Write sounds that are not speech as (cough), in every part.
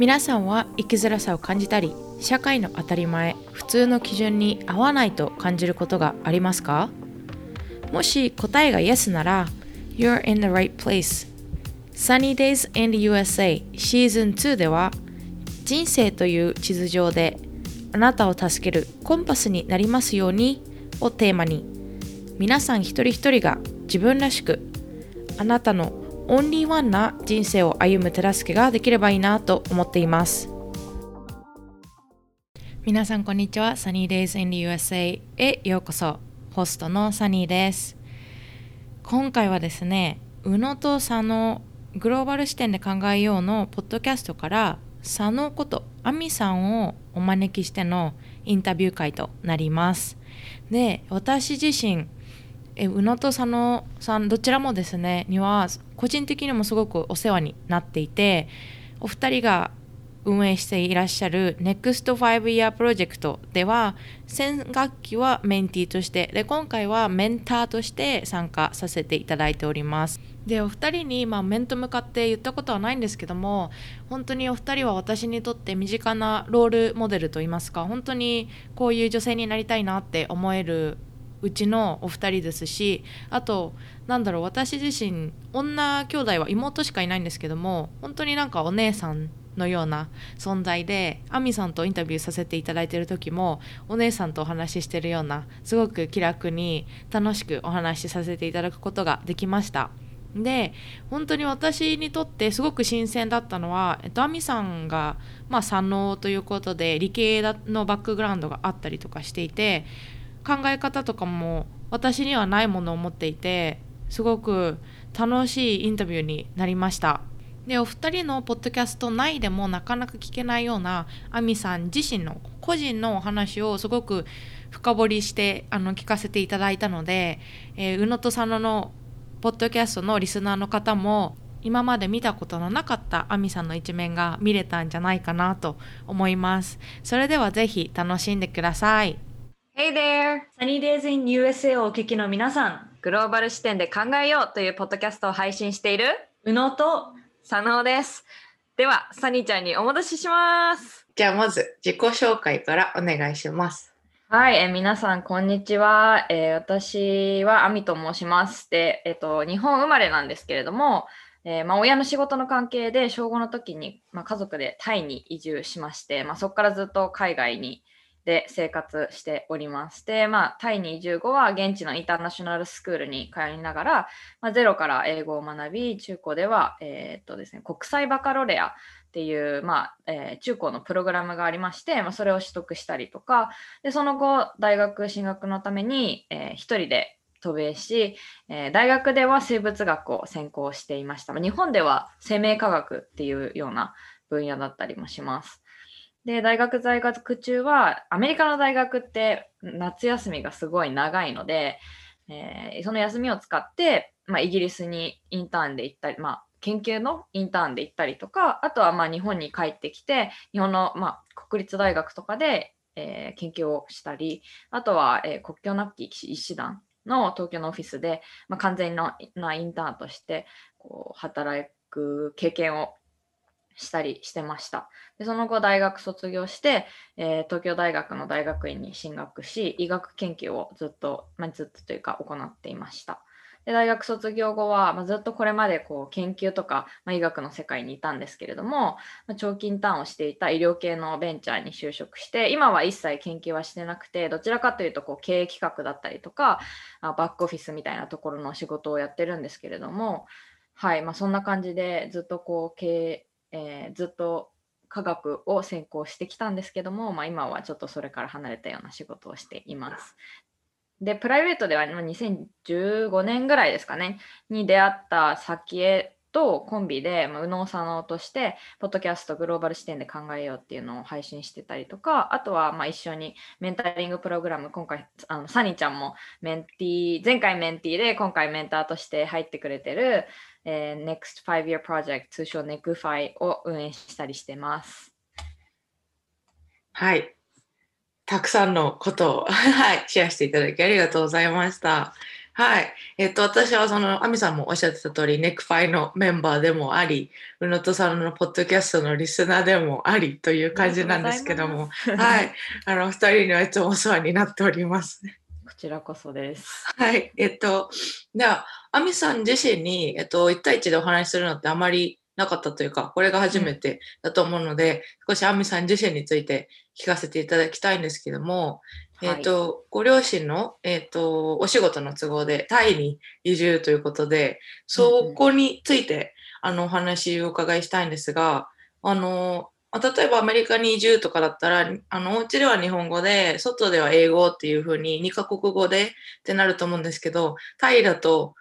皆さんは生きづらさを感じたり社会の当たり前普通の基準に合わないと感じることがありますか？もし答えが Yes なら You're in the right place. Sunny Days in the USA シーズン2では人生という地図上であなたを助けるコンパスになりますようにをテーマに皆さん一人一人が自分らしくあなたのオンリーワンな人生を歩む手助けができればいいなと思っています。皆さんこんにちは。Sunny Days in the USA へようこそ。ホストのサニーです。今回はですね宇野と佐野グローバル視点で考えようのポッドキャストから佐野こと亜美さんをお招きしてのインタビュー会となります。で私自身え宇野と佐野さんどちらもですねには個人的にもすごくお世話になっていてお二人が運営していらっしゃる NEXT 5 Year プロジェクトでは先学期はメンティーとしてで今回はメンターとして参加させていただいております。でお二人に、まあ、面と向かって言ったことはないんですけども本当にお二人は私にとって身近なロールモデルといいますか本当にこういう女性になりたいなって思えるうちのお二人ですしあとなんだろう私自身女兄弟は妹しかいないんですけども本当になんかお姉さんのような存在で亜美さんとインタビューさせていただいてる時もお姉さんとお話ししてるようなすごく気楽に楽しくお話しさせていただくことができました。で本当に私にとってすごく新鮮だったのは、えっと、亜美さんが、まあ、左脳ということで理系のバックグラウンドがあったりとかしていて考え方とかも私にはないものを持っていてすごく楽しいインタビューになりました。でお二人のポッドキャスト内でもなかなか聞けないような亜美さん自身の個人のお話をすごく深掘りしてあの聞かせていただいたので、えー、宇野と佐野のポッドキャストのリスナーの方も今まで見たことのなかった亜美さんの一面が見れたんじゃないかなと思います。それではぜひ楽しんでください。Hey there! Sunny Days in USA をお聞きの皆さん、グローバル視点で考えようというポッドキャストを配信している宇野と佐野です。では、サニーちゃんにお戻しします。じゃあまず自己紹介からお願いします。はい、え皆さんこんにちは。えー、私はアミと申します。で、えっ、と日本生まれなんですけれども、えー、まあ、親の仕事の関係で小5の時に、まあ、家族でタイに移住しまして、まあ、そこからずっと海外にで生活しております。で、まあ、タイに移住後は現地のインターナショナルスクールに通いながら、まあ、ゼロから英語を学び、中高では、えー、っとですね、国際バカロレアっていう、まあえー、中高のプログラムがありまして、まあ、それを取得したりとか、でその後、大学進学のために、えー、一人で渡米し、えー、大学では生物学を専攻していました。日本では生命科学っていうような分野だったりもします。で、大学在学中は、アメリカの大学って夏休みがすごい長いので、えー、その休みを使って、まあ、イギリスにインターンで行ったり、まあ、研究のインターンで行ったりとか、あとはまあ日本に帰ってきて、日本のまあ国立大学とかで、えー、研究をしたり、あとは、えー、国境なき医師団の東京のオフィスで、まあ、完全なインターンとしてこう働く経験をしたりしてました。でその後大学卒業して、えー、東京大学の大学院に進学し医学研究をずっと、まあ、ずっとというか行っていました。で大学卒業後は、まあ、ずっとこれまでこう研究とか、まあ、医学の世界にいたんですけれども、まあ、長期インターンをしていた医療系のベンチャーに就職して今は一切研究はしてなくてどちらかというとこう経営企画だったりとかあバックオフィスみたいなところの仕事をやってるんですけれどもはいまあ、そんな感じでずっとこう経営えー、ずっと科学を専攻してきたんですけども、まあ、今はちょっとそれから離れたような仕事をしています。で、プライベートでは2015年ぐらいですかね、に出会った先へとコンビで、まあ、右脳左脳として、ポッドキャストグローバル視点で考えようっていうのを配信してたりとか、あとはまあ一緒にメンタリングプログラム、今回、あのサニーちゃんもメンティー、前回メンティーで今回メンターとして入ってくれてる、えー、Next Five Year Project 通称 NECFI を運営したりしてます。はい。たくさんのことを (laughs) はい、シェアしていただきありがとうございました。はい。えっと、私はその、アミさんもおっしゃってた通り、 NECFI のメンバーでもあり、宇野とさんのポッドキャストのリスナーでもありという感じなんですけども、はい。あの、二人にはいつもお世話になっております。こちらこそです。はい。えっと、では、アミさん自身に、えっと、1対1でお話しするのってあまりなかったというか、これが初めてだと思うので、うん、少しアミさん自身について聞かせていただきたいんですけども、えっ、ー、と、ご両親の、えっ、ー、と、お仕事の都合でタイに移住ということで、そこについて、あの、お話をお伺いしたいんですが、あの、例えばアメリカに移住とかだったら、あの、お家では日本語で、外では英語っていう風に2カ国語でってなると思うんですけど、タイだと、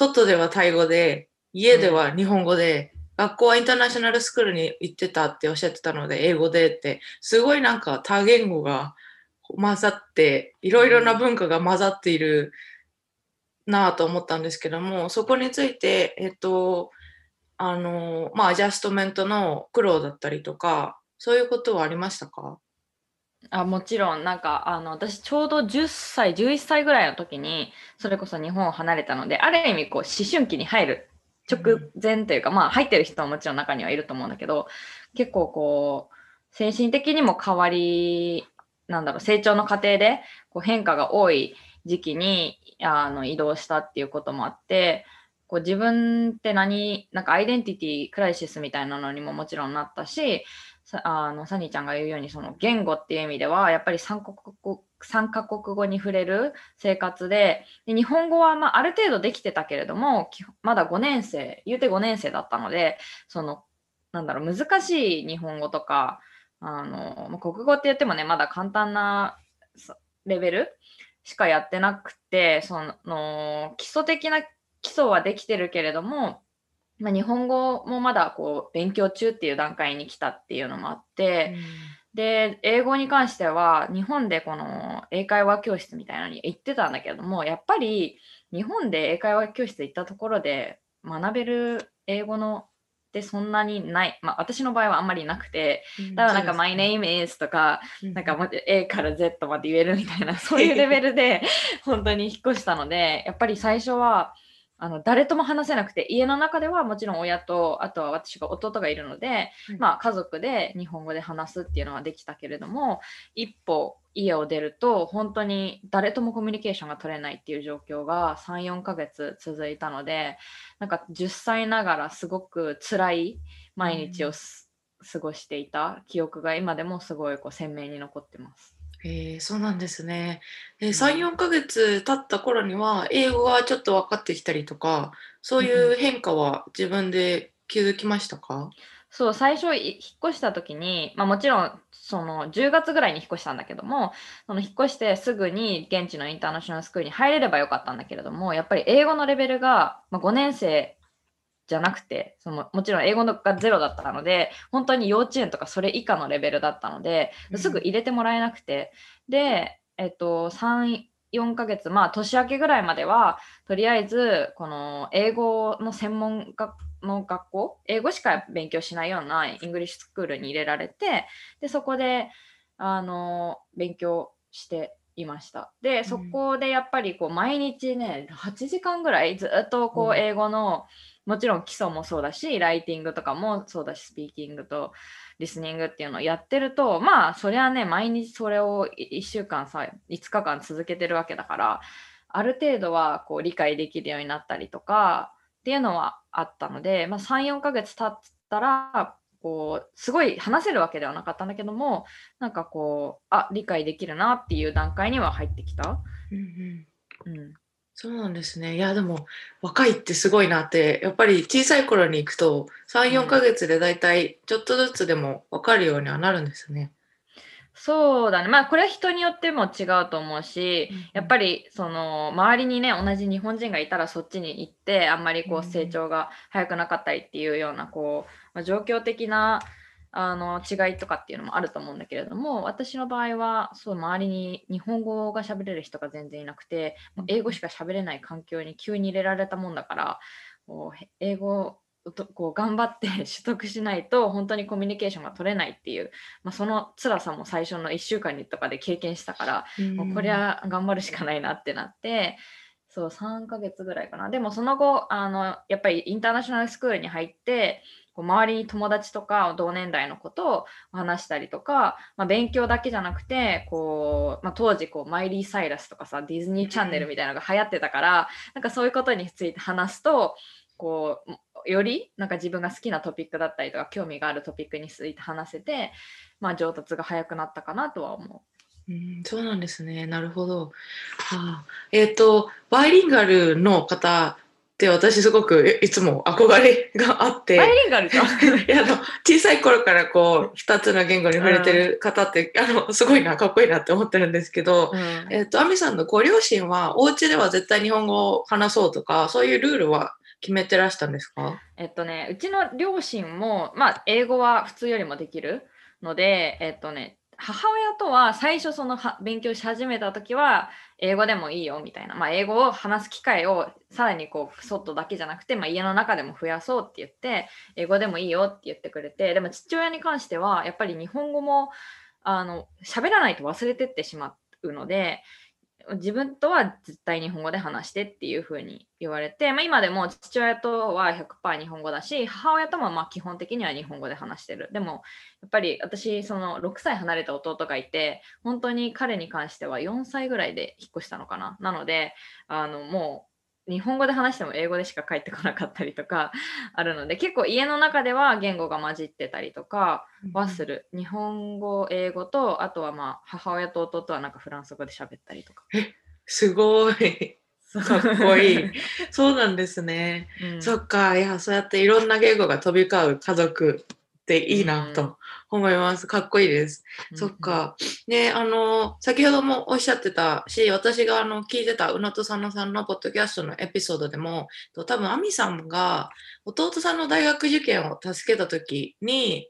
外ではタイ語で、家では日本語で、うん、学校はインターナショナルスクールに行ってたっておっしゃってたので、英語でって、すごいなんか多言語が混ざって、いろいろな文化が混ざっているなぁと思ったんですけども、そこについて、えっと、あの、まあ、アジャストメントの苦労だったりとか、そういうことはありましたか？あもちろん、なんか、あの、私ちょうど10歳、11歳ぐらいの時に、それこそ日本を離れたので、ある意味、こう、思春期に入る直前というか、うん、まあ、入ってる人ももちろん中にはいると思うんだけど、結構こう、精神的にも変わりなんだろう、成長の過程でこう変化が多い時期にあの移動したっていうこともあって、こう自分って何、なんかアイデンティティクライシスみたいなのにももちろんなったし、あのサニーちゃんが言うようにその言語っていう意味ではやっぱり3カ国 ,3 カ国語に触れる生活でで日本語はまあある程度できてたけれどもまだ5年生言うて5年生だったのでそのなんだろう難しい日本語とかあの、国語って言ってもね、まだ簡単なレベルしかやってなくて、その、基礎的な基礎はできてるけれども、まあ、日本語もまだこう勉強中っていう段階に来たっていうのもあって、うん、で、英語に関しては日本でこの英会話教室みたいなのに行ってたんだけれども、やっぱり日本で英会話教室行ったところで学べる英語のってそんなにない、まあ、私の場合はあんまりなくて、だからなんか、My name is とか、なんか A から Z まで言えるみたいな、そういうレベルで本当に引っ越したので、やっぱり最初は、あの誰とも話せなくて家の中ではもちろん親とあとは私が弟がいるので、うん、まあ、家族で日本語で話すっていうのはできたけれども一歩家を出ると本当に誰ともコミュニケーションが取れないっていう状況が34ヶ月続いたのでなんか10歳ながらすごく辛い毎日を、うん、過ごしていた記憶が今でもすごいこう鮮明に残ってます。えー、そうなんですね。えー、3、4ヶ月経った頃には、英語がちょっと分かってきたりとか、そういう変化は自分で気づきましたか、うん、そう、最初引っ越した時に、まあもちろん、その10月ぐらいに引っ越したんだけども、その引っ越してすぐに現地のインターナショナルスクールに入れればよかったんだけれども、やっぱり英語のレベルが、まあ、5年生じゃなくてそのもちろん英語がゼロだったので本当に幼稚園とかそれ以下のレベルだったので、すぐ入れてもらえなくて。で、えっと、34ヶ月まあ年明けぐらいまではとりあえずこの英語の専門学の学校英語しか勉強しないようなイングリッシュスクールに入れられてでそこであの勉強していました。で、そこでやっぱりこう毎日ね、8時間ぐらいずっとこう英語の、もちろん基礎もそうだし、ライティングとかもそうだし、スピーキングとリスニングっていうのをやってると、まあ、そりゃね、毎日それを1週間さ、5日間続けてるわけだから、ある程度はこう理解できるようになったりとかっていうのはあったので、まあ、3、4ヶ月経ったら、こうすごい話せるわけではなかったんだけどもなんかこうあ理解できるなっていう段階には入ってきた。うんうんうん、そうなんですねいやでも若いってすごいなってやっぱり小さい頃に行くと34ヶ月でだいたいちょっとずつでも分かるようにはなるんですね。そうだね。まあ、これは人によっても違うと思うし、やっぱり、その、周りにね、同じ日本人がいたらそっちに行って、あんまりこう、成長が早くなかったりっていうような、こう、まあ、状況的な、あの違いとかっていうのもあると思うんだけれども私の場合はそう周りに日本語が喋れる人が全然いなくて英語しか喋れない環境に急に入れられたもんだからこう英語こう頑張って (laughs) 取得しないと本当にコミュニケーションが取れないっていう、まあ、その辛さも最初の1週間にとかで経験したから、うん、もうこれは頑張るしかないなってなってそう3ヶ月ぐらいかな。でもその後あのやっぱりインターナショナルスクールに入ってこう周りに友達とか同年代のことを話したりとか、まあ、勉強だけじゃなくてこう、まあ、当時こうマイリー・サイラスとかさディズニーチャンネルみたいなのが流行ってたから、なんかそういうことについて話すとこうよりなんか自分が好きなトピックだったりとか興味があるトピックについて話せて、まあ、上達が早くなったかなとは思うん、そうなんですね。なるほど。はあ、えっ、と、バイリンガルの方って私すごくいつも憧れがあっう。バイて、リンガルじゃん (laughs) いやあの小さい頃からこう2つの言語に触れてる方って、あのすごいな、かっこいいなって思ってるんですけど、うんえっ、と、アミさんのご両親はお家では絶対日本語を話そうとか、そういうルールは決めてらしたんですか？えっとね、うちの両親も、まあ、英語は普通よりもできるので、えっとね、母親とは最初そのは勉強し始めた時は英語でもいいよみたいな、まあ、英語を話す機会をさらにこう外だけじゃなくて、まあ、家の中でも増やそうって言って英語でもいいよって言ってくれてでも父親に関してはやっぱり日本語もあの喋らないと忘れてってしまうので自分とは絶対日本語で話してっていうふうに言われて、まあ、今でも父親とは100%日本語だし母親ともまあ基本的には日本語で話してる。でもやっぱり私その6歳離れた弟がいて本当に彼に関しては4歳ぐらいで引っ越したのかな。なのであのもう日本語で話しても英語でしか返ってこなかったりとか (laughs) あるので結構家の中では言語が混じってたりとかはする日本語英語とあとはまあ母親と弟はなんかフランス語で喋ったりとか。すごい。かっこいい。(laughs) そうなんですね。うんそっか、いや、そうやっていろんな言語が飛び交う家族っていいなと思います。かっこいいです。そっ。か。ね、あの、先ほどもおっしゃってたし、私があの聞いてた宇野と佐野さんのポッドキャストのエピソードでも、と多分、亜美さんが弟さんの大学受験を助けた時に、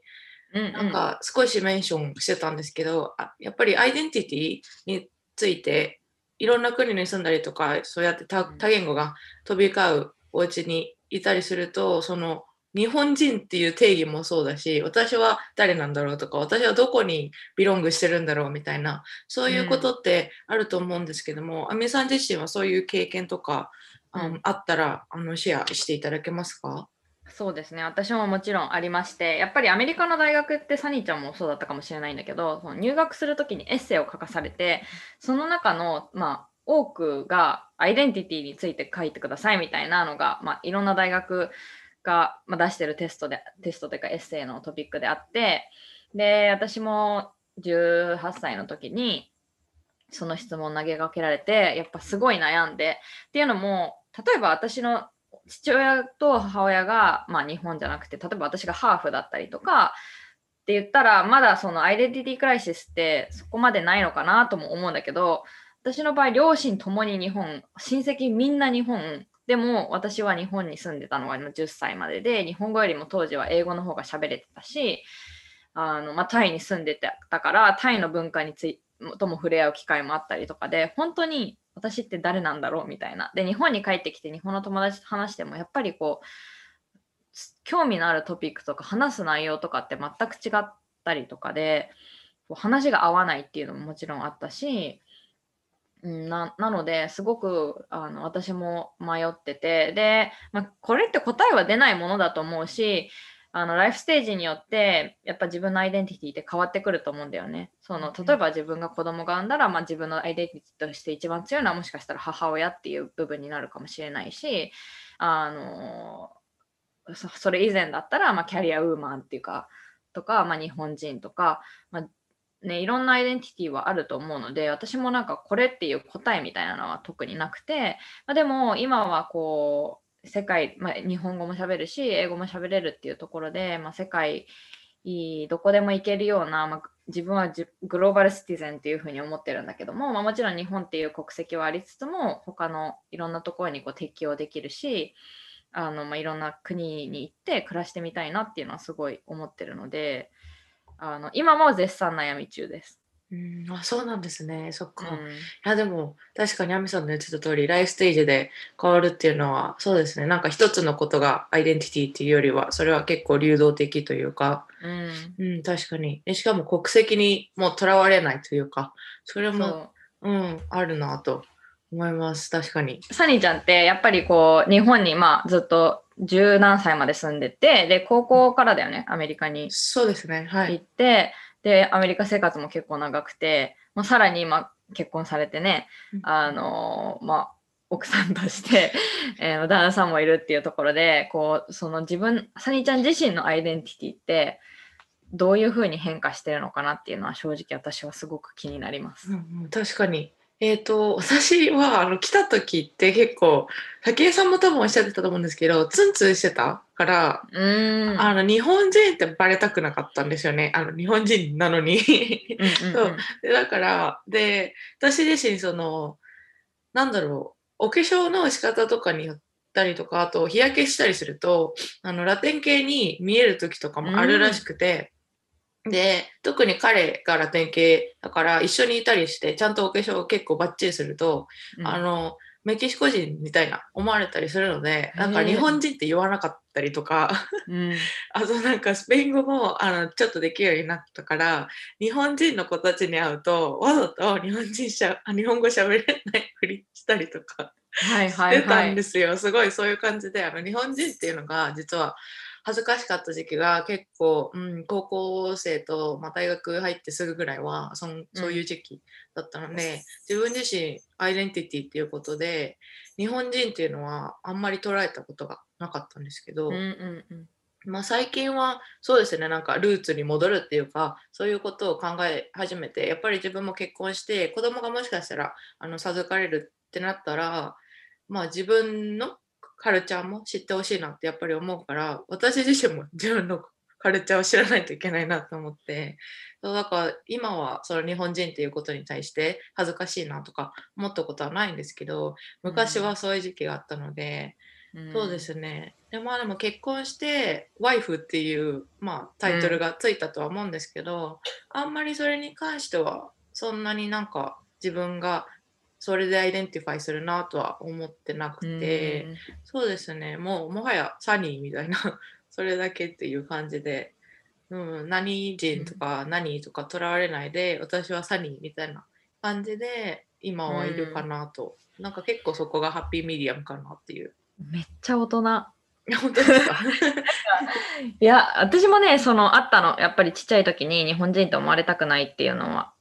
うんうん、なんか少しメンションしてたんですけど、あやっぱりアイデンティティについて、いろんな国に住んだりとか、そうやって多言語が飛び交うお家にいたりすると、その日本人っていう定義もそうだし、私は誰なんだろうとか、私はどこにビロングしてるんだろうみたいな、そういうことってあると思うんですけども、あみさん自身はそういう経験とか、あうん。あったらあのシェアしていただけますか？そうですね。私ももちろんありましてやっぱりアメリカの大学ってサニーちゃんもそうだったかもしれないんだけどその入学する時にエッセイを書かされてその中のまあ多くがアイデンティティについて書いてくださいみたいなのが、まあ、いろんな大学が、まあ、出してるテストでテストというかエッセイのトピックであってで私も18歳の時にその質問投げかけられてやっぱすごい悩んでっていうのも例えば私の父親と母親が、まあ、日本じゃなくて例えば私がハーフだったりとかって言ったらまだそのアイデンティティクライシスってそこまでないのかなとも思うんだけど私の場合両親ともに日本親戚みんな日本でも私は日本に住んでたのが10歳までで日本語よりも当時は英語の方が喋れてたしあの、まあ、タイに住んでたからタイの文化についとも触れ合う機会もあったりとかで本当に私って誰なんだろうみたいな。で日本に帰ってきて日本の友達と話してもやっぱりこう興味のあるトピックとか話す内容とかって全く違ったりとかで話が合わないっていうのももちろんあったしななのですごくあの私も迷っててで、まあ、これって答えは出ないものだと思うしあのライフステージによってやっぱ自分のアイデンティティって変わってくると思うんだよね。その例えば自分が子供が産んだら、まあ、自分のアイデンティティとして一番強いのはもしかしたら母親っていう部分になるかもしれないしあのそそれ以前だったら、まあ、キャリアウーマンっていうかとか、まあ、日本人とか、まあね、いろんなアイデンティティはあると思うので私もなんかこれっていう答えみたいなのは特になくて、まあ、でも今はこう世界、まあ、日本語も喋るし英語も喋れるっていうところで、まあ、世界どこでも行けるような、まあ、自分はグローバルシティゼンっていうふうに思ってるんだけども、まあ、もちろん日本っていう国籍はありつつも他のいろんなところにこう適用できるしあの、まあ、いろんな国に行って暮らしてみたいなっていうのはすごい思ってるのであの今も絶賛悩み中です。うん、あそうなんですね。そっか。いうん。やでも確かに亜美さんの言ってた通りライフステージで変わるっていうのはそうですね。なんか一つのことがアイデンティティっていうよりはそれは結構流動的というか、うん。うん、確かに。でしかも国籍にもうとらわれないというか。それもそう。うん、あるなと思います。確かに。サニーちゃんってやっぱりこう日本にまあずっと十何歳まで住んでてで高校からだよねアメリカにそうですね。はい。行って、でアメリカ生活も結構長くて、まあ、さらに今結婚されてねあのーまあ奥さんとして、(laughs) えー旦那さんもいるっていうところでこうその自分サニーちゃん自身のアイデンティティってどういうふうに変化してるのかなっていうのは正直私はすごく気になります。うんうん確かに。えっ、と、私は、あの、来た時って結構、武井さんも多分おっしゃってたと思うんですけど、ツンツンしてた？から、うーん。あの、日本人ってバレたくなかったんですよね。あの、日本人なのに。うんうん。そう。でだから、で、私自身、その、なんだろう、お化粧の仕方とかによったりとか、あと日焼けしたりすると、あの、ラテン系に見える時とかもあるらしくて、で、特に彼がラテン系だから一緒にいたりして、ちゃんとお化粧を結構バッチリすると、うん。あの、メキシコ人みたいな思われたりするので、なんか日本人って言わなかったりとか、うん。(laughs) あとなんかスペイン語もあのちょっとできるようになったから日本人の子たちに会うとわざと日本人しゃあ日本語喋れないふりしたりとかはいしはいはい。てたんで。すよ、すごいそういう感じであの日本人っていうのが実は恥ずかしかった時期が結構、うん、高校生と、まあ、大学入ってすぐぐらいはそんそういう時期だったので、自分自身アイデンティティっていうことで日本人っていうのはあんまり捉えたことがなかったんですけど、うんうんうん。まあ、最近はそうですねなんかルーツに戻るっていうかそういうことを考え始めてやっぱり自分も結婚して子供がもしかしたらあの授かれるってなったら、まあ、自分のカルチャーも知ってほしいなってやっぱり思うから私自身も自分のカルチャーを知らないといけないなと思ってそうだから今はその日本人っていうことに対して恥ずかしいなとか思ったことはないんですけど昔はそういう時期があったので。うんそうですね。でまあでも結婚してワイフっていう、まあ、タイトルがついたとは思うんですけど、あんまりそれに関してはそんなになんか自分がそれで identify するなとは思ってなくて、うん。そうですね。もうもはやサニーみたいな (laughs) それだけっていう感じで、うん、何人とか何とかとらわれないで私はサニーみたいな感じで今はいるかなと、なんか結構そこが happy medium かなっていう。めっちゃ大人。い (laughs) や本当ですか？(laughs) いや、私もね、その、あったの。やっぱりちっちゃい時に日本人と思われたくないっていうのは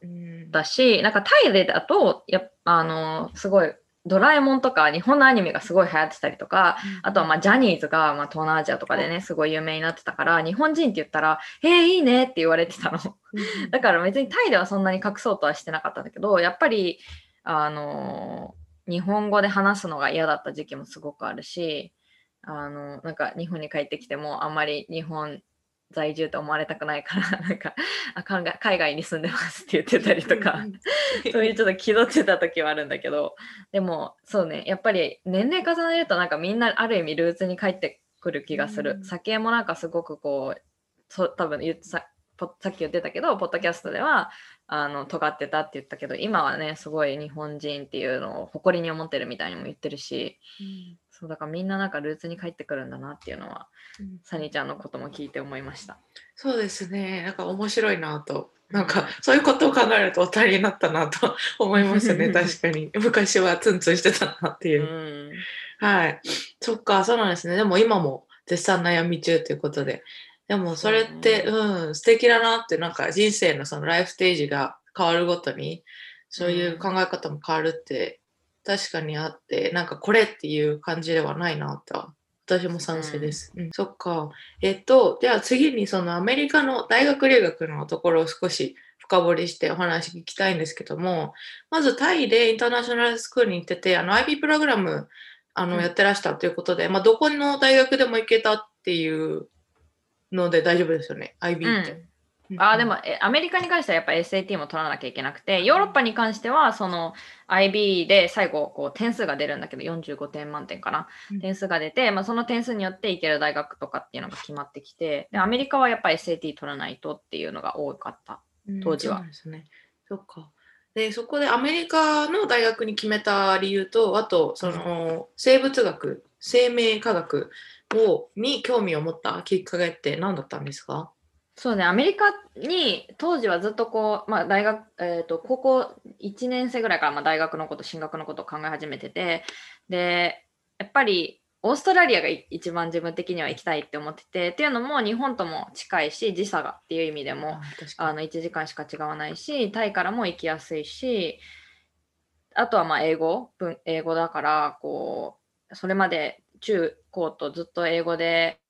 うんだし、なんかタイでだと、やあの、すごい、ドラえもんとか日本のアニメがすごい流行ってたりとか、あとはまあジャニーズがまあ東南アジアとかでね、すごい有名になってたから、日本人って言ったら、えー、いいねって言われてたの。だから別にタイではそんなに隠そうとはしてなかったんだけど、やっぱり、あの日本語で話すのが嫌だった時期もすごくあるし、あのなんか日本に帰ってきてもあんまり日本在住と思われたくないから、(laughs) なんかあ海外海外に住んでますって言ってたりとか、(laughs) そういうちょっと気取ってた時はあるんだけど、でもそうね、やっぱり年齢重ねるとなんかみんなある意味ルーツに帰ってくる気がする。うん。酒もなんかすごくこう、そう多分言さポさっき言ってたけど、ポッドキャストではあの尖ってたって言ったけど、今はね、すごい日本人っていうのを誇りに思ってるみたいにも言ってるし、そうだからみんななんかルーツに帰ってくるんだなっていうのは、サニーちゃんのことも聞いて思いました。そうですね。なんか面白いなと。なんかそういうことを考えるとお二人になったなと (laughs) 思いますね。(laughs) 確かに。昔はツンツンしてたなってういう、ん。はい。そっかそうなんですね。でも今も絶賛悩み中ということで。でもそれってそううん素敵だなってなんか人生のそのライフステージが変わるごとにそういう考え方も変わるって確かにあってなんかこれっていう感じではないなとは私も賛成です。うんそっか。えっと、では次にそのアメリカの大学留学のところを少し深掘りしてお話聞きたいんですけども、まずタイでインターナショナルスクールに行ってて、あの IB プログラムあのうんやってらしたということで、まあ、どこの大学でも行けたっていうので大丈夫ですよね、IB って。うん。あーでもえアメリカに関してはやっぱ SAT も取らなきゃいけなくてヨーロッパに関してはその IB で最後こう点数が出るんだけど45点満点かな、うん。点数が出て、まあ、その点数によって行ける大学とかっていうのが決まってきてでアメリカはやっぱ SAT 取らないとっていうのが多かった。うん当時は。そうなんですね。そっか。で、そこでアメリカの大学に決めた理由と、あと、その、生物学、生命科学をに興味を持ったきっかけって何だったんですか？そうね、アメリカに当時はずっとこう、まあ、大学、えーと、高校1年生ぐらいからまあ大学のこと、進学のことを考え始めてて、で、やっぱりオーストラリアが一番自分的には行きたいって思ってて、っていうのも日本とも近いし、時差がっていう意味でもあの1時間しか違わないし、タイからも行きやすいし、あとはまあ英語、英語だから、こう、それまで中高とずっと英語で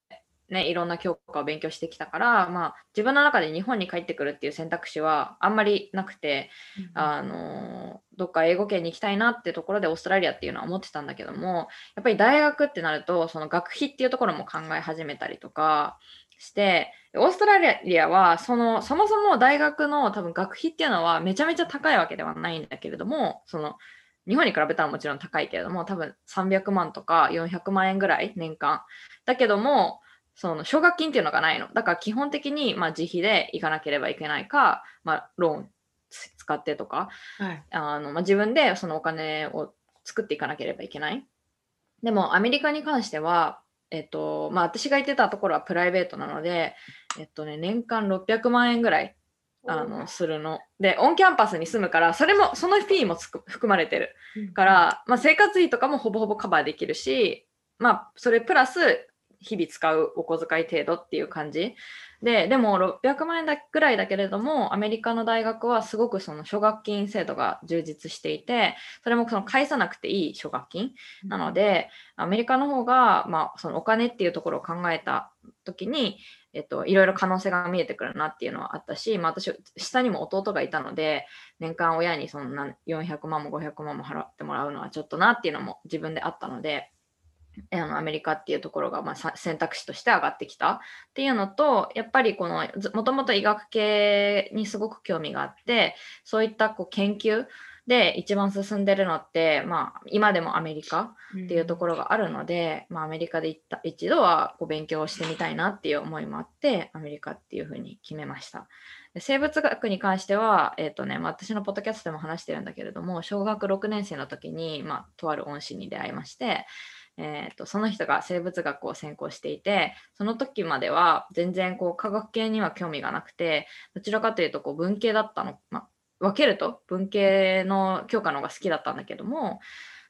ね、いろんな教科を勉強してきたから、まあ、自分の中で日本に帰ってくるっていう選択肢はあんまりなくて、うん、あのどっか英語圏に行きたいなってところでオーストラリアっていうのは思ってたんだけどもやっぱり大学ってなるとその学費っていうところも考え始めたりとかしてオーストラリアはそのそもそも大学の多分学費っていうのはめちゃめちゃ高いわけではないんだけれどもその日本に比べたらもちろん高いけれども多分300万とか400万円ぐらい年間。だけどもその奨学金っていうのがないの。だから基本的にまあ自費で行かなければいけないか、まあ、ローン使ってとか、はい、あのまあ、自分でそのお金を作っていかなければいけない。でもアメリカに関しては、えっとまあ、私が行ってたところはプライベートなので、えっとね、年間600万円ぐらいあのするの。で、オンキャンパスに住むから、それも、そのフィーも含まれてるから、まあ、生活費とかもほぼほぼカバーできるし、まあ、それプラス日々使うお小遣い程度っていう感じ。ででも600万円だぐらいだけれどもアメリカの大学はすごくその奨学金制度が充実していてそれもその返さなくていい奨学金。なのでアメリカの方が、まあ、そのお金っていうところを考えた時にえっと、いろいろ可能性が見えてくるなっていうのはあったし、まあ、私、下にも弟がいたので、年間親にそんな400万も500万も払ってもらうのはちょっとなっていうのも自分であったので、あのアメリカっていうところがまあ選択肢として上がってきたっていうのとやっぱりこのもともと医学系にすごく興味があってそういったこう研究で一番進んでるのって、まあ、今でもアメリカっていうところがあるので、うん、まあ、アメリカで行った一度はこう勉強してみたいなっていう思いもあってアメリカっていうふうに決めました。で生物学に関しては、えーとねまあ、私のポッドキャストでも話してるんだけれども小学6年生の時に、まあ、とある恩師に出会いましてえーと、その人が生物学を専攻していてその時までは全然こう科学系には興味がなくてどちらかというとこう文系だったの、ま、分けると文系の教科の方が好きだったんだけども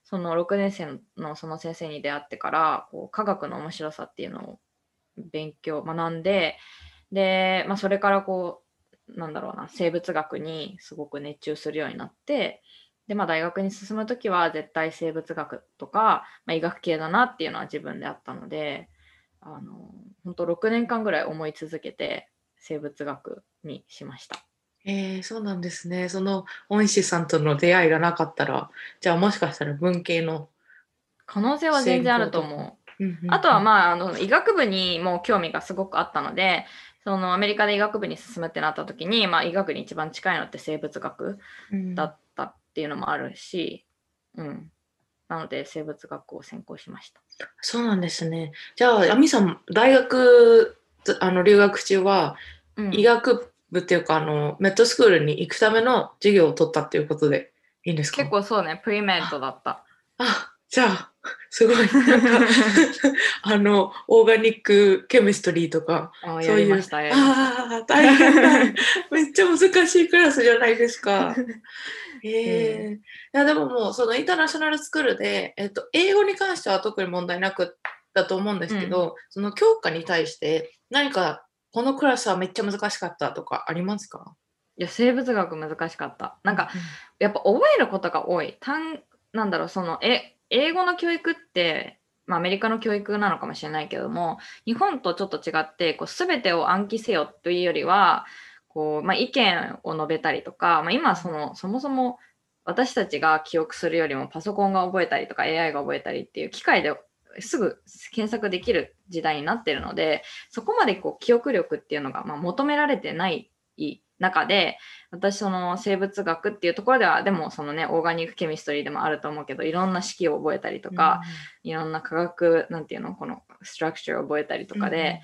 その6年生のその先生に出会ってからこう科学の面白さっていうのを勉強学んでで、まあ、それからこうなんだろうな生物学にすごく熱中するようになってで、まあ、大学に進む時は絶対生物学とか、まあ、医学系だなっていうのは自分であったのであの本当6年間ぐらい思い続けて生物学にしました。えー、そうなんですね。その恩師さんとの出会いがなかったら、じゃあもしかしたら文系の可能性は全然あると思う。あとはまああの医学部にも興味がすごくあったので、そのアメリカで医学部に進むってなった時に、まあ、医学に一番近いのって生物学だったっていうのもあるし、うん。なので生物学を専攻しました。そうなんですね。じゃあ、亜美さん、大学あの留学中は、医学部っていうか、あのメッドスクールに行くための授業を取ったっていうことでいいんですか？結構そうね、プリメットだった。あじゃあ、すごい、(laughs) あの、オーガニックケミストリーとか、そういう。ああ、大変だ。めっちゃ難しいクラスじゃないですか。へえ、うん、いやでももうそのインターナショナルスクールで、えっと、英語に関しては特に問題なくだと思うんですけど、うん、その教科に対して何かこのクラスはめっちゃ難しかったとかありますか？いや生物学難しかった。なんか、うん、やっぱ覚えることが多い。単なんだろうそのえ英語の教育ってまあ、アメリカの教育なのかもしれないけども日本とちょっと違ってこう全てを暗記せよというよりはこう、まあ、意見を述べたりとか、まあ、今そのそもそも私たちが記憶するよりもパソコンが覚えたりとか AI が覚えたりっていう機械ですぐ検索できる時代になってるのでそこまでこう記憶力っていうのがま求められてない中で私その生物学っていうところではでもそのねオーガニックケミストリーでもあると思うけどいろんな式を覚えたりとか、うん、いろんな科学なんていうのこのストラクチャーを覚えたりとかで、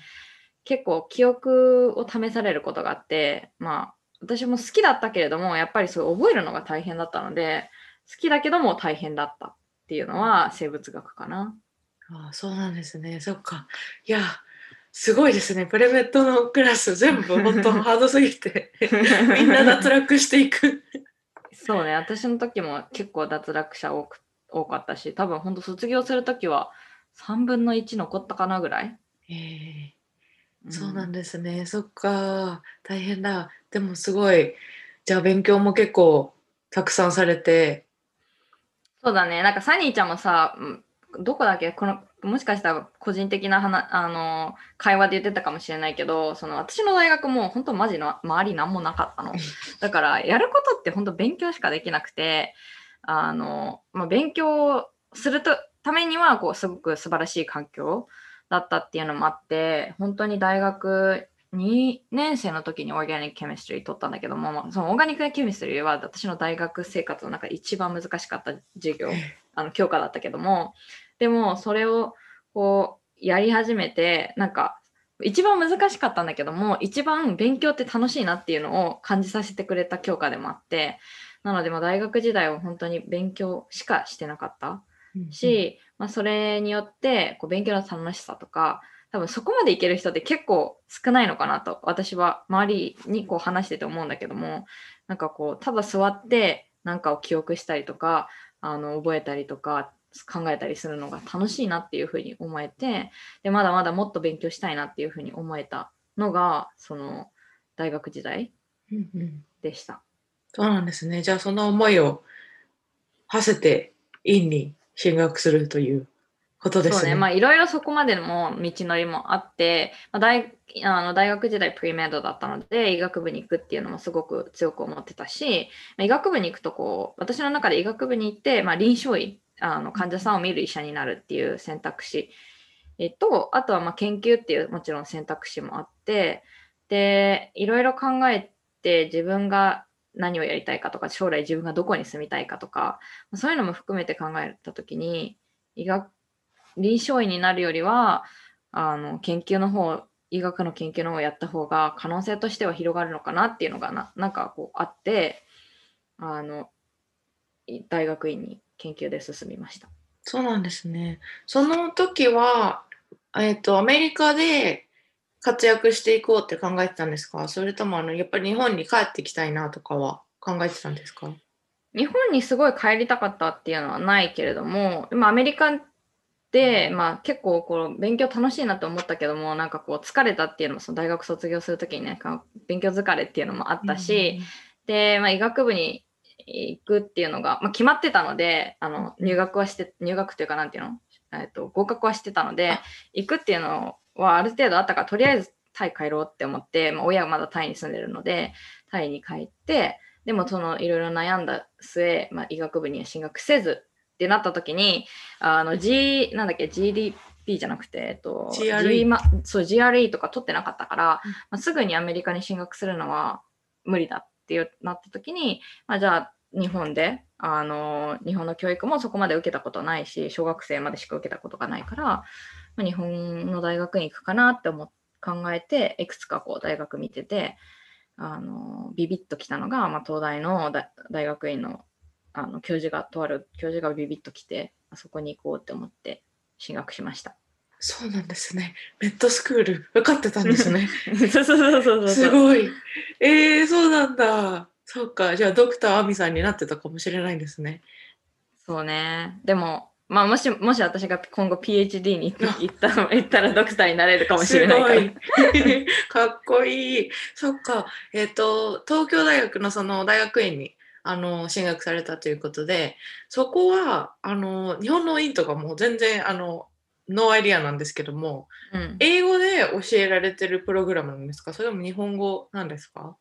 結構記憶を試されることがあって、まあ、私も好きだったけれども、やっぱりそう覚えるのが大変だったので、好きだけども大変だったっていうのは生物学かな。ああそうなんですね。そっか。いや、すごいですね。プレメットのクラス全部本当ハードすぎて (laughs) みんな脱落していく。そうね、私の時も結構脱落者多く多かったし、多分本当卒業する時は3分の1残ったかなぐらい。えー、そうなんだ。ですね。そっか。大変だ。でもすごい。じゃあ勉強も結構たくさんされて。そうだね、なんかサニーちゃんもさ、うんどこだっけ？このもしかしたら個人的な話あの会話で言ってたかもしれないけどその私の大学も本当マジの周り何もなかったの (laughs) だからやることって本当勉強しかできなくてあの、まあ、勉強するとためにはこうすごく素晴らしい環境だったっていうのもあって本当に大学2年生の時にオーガニックケミストリー取ったんだけども、そのオーガニックケミストリーは私の大学生活の中で一番難しかった授業あの教科だったけどもでもそれをこうやり始めてなんか一番難しかったんだけども一番勉強って楽しいなっていうのを感じさせてくれた教科でもあってなのでまあ大学時代は本当に勉強しかしてなかったし、まあ、それによってこう勉強の楽しさとか多分そこまでいける人って結構少ないのかなと私は周りにこう話してて思うんだけどもなんかこうただ座って何かを記憶したりとかあの覚えたりとか考えたりするのが楽しいなっていうふうに思えてでまだまだもっと勉強したいなっていうふうに思えたのがその大学時代うんうんでした。そうなんですね。じゃあその思いを馳せて院に進学するということですね。そうね、まあいろいろそこまでの道のりもあって、まあ、大あの大学時代プリメイドだったので医学部に行くっていうのもすごく強く思ってたし、まあ医学部に行くとこう私の中で医学部に行って、まあ、臨床医あの患者さんを見る医者になるっていう選択肢とあとはまあ研究っていうもちろん選択肢もあってでいろいろ考えて自分が何をやりたいかとか将来自分がどこに住みたいかとかそういうのも含めて考えた時に医学臨床医になるよりはあの研究の方医学の研究の方をやった方が可能性としては広がるのかなっていうのがななんかこうあってあの大学院に研究で進みました。そうなんですね。その時は、えっと、アメリカで活躍していこうって考えてたんですか？それともあのやっぱり日本に帰ってきたいなとかは考えてたんですか？日本にすごい帰りたかったっていうのはないけれども、でもアメリカで、まあ、結構こう勉強楽しいなと思ったけども、なんかこう疲れたっていうのもその大学卒業するときにね、か勉強疲れっていうのもあったし、で、まあ、医学部に行くっていうのが、まあ、決まってたので、あの入学はして、入学というかなんていうの、えっと、合格はしてたのであ、行くっていうのはある程度あったから、とりあえずタイ帰ろうって思って、まあ、親はまだタイに住んでるので、タイに帰って、でもそのいろいろ悩んだ末、まあ、医学部には進学せずってなった時に、あの G、なんだっけ、GDP じゃなくて、えっと、GRE G まそう GRE とか取ってなかったから、まあ、すぐにアメリカに進学するのは無理だってなった時に、まあ、じゃあ日本であの日本の教育もそこまで受けたことないし小学生までしか受けたことがないから、まあ、日本の大学に行くかなって思っ考えていくつかこう大学見ててあのビビッときたのが、まあ、東大の大大学院のあの教授がとある教授がビビッときてあそこに行こうって思って進学しました。そうなんですね。メッドスクール、受かってたんですね。(laughs) そうそうそうそうそうすごい。えー、そうなんだ。そうか。じゃあ、ドクターアミさんになってたかもしれないんですね。そうね。でも、まあ、もし、もし私が今後 PhD に行 (laughs) った行ったらドクターになれるかもしれないから。すごいかっこいい。そっか。えっ、と、東京大学のその大学院にあの進学されたということで、そこはあの日本の院とかも全然あの no idea なんですけども、うん、英語で教えられてるプログラムなんですか？それとも日本語なんですか？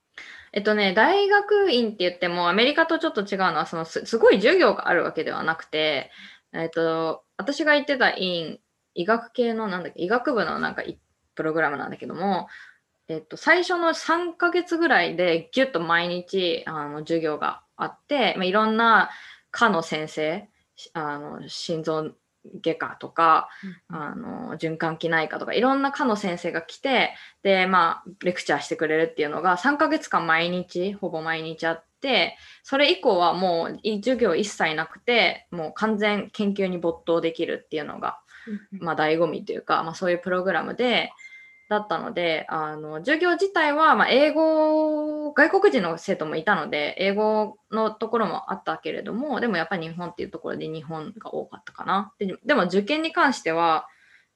えっとね、大学院って言ってもアメリカとちょっと違うのはそのすすごい授業があるわけではなくて、えっと、私が行ってた院医学系のなんだっけ医学部のなんかプログラムなんだけども、えっと、最初の3ヶ月ぐらいでギュッと毎日あの授業があって、まあ、いろんな科の先生あの心臓外科とか、あの循環器内科とかいろんな科の先生が来てでまあレクチャーしてくれるっていうのが3ヶ月間毎日ほぼ毎日あってそれ以降はもうい授業一切なくてもう完全研究に没頭できるっていうのが、まあ、醍醐味というか、まあ、そういうプログラムでだったので、あの授業自体は、まあ、英語、外国人の生徒もいたので、英語のところもあったけれども、でもやっぱり日本っていうところで日本が多かったかな。ででも受験に関しては、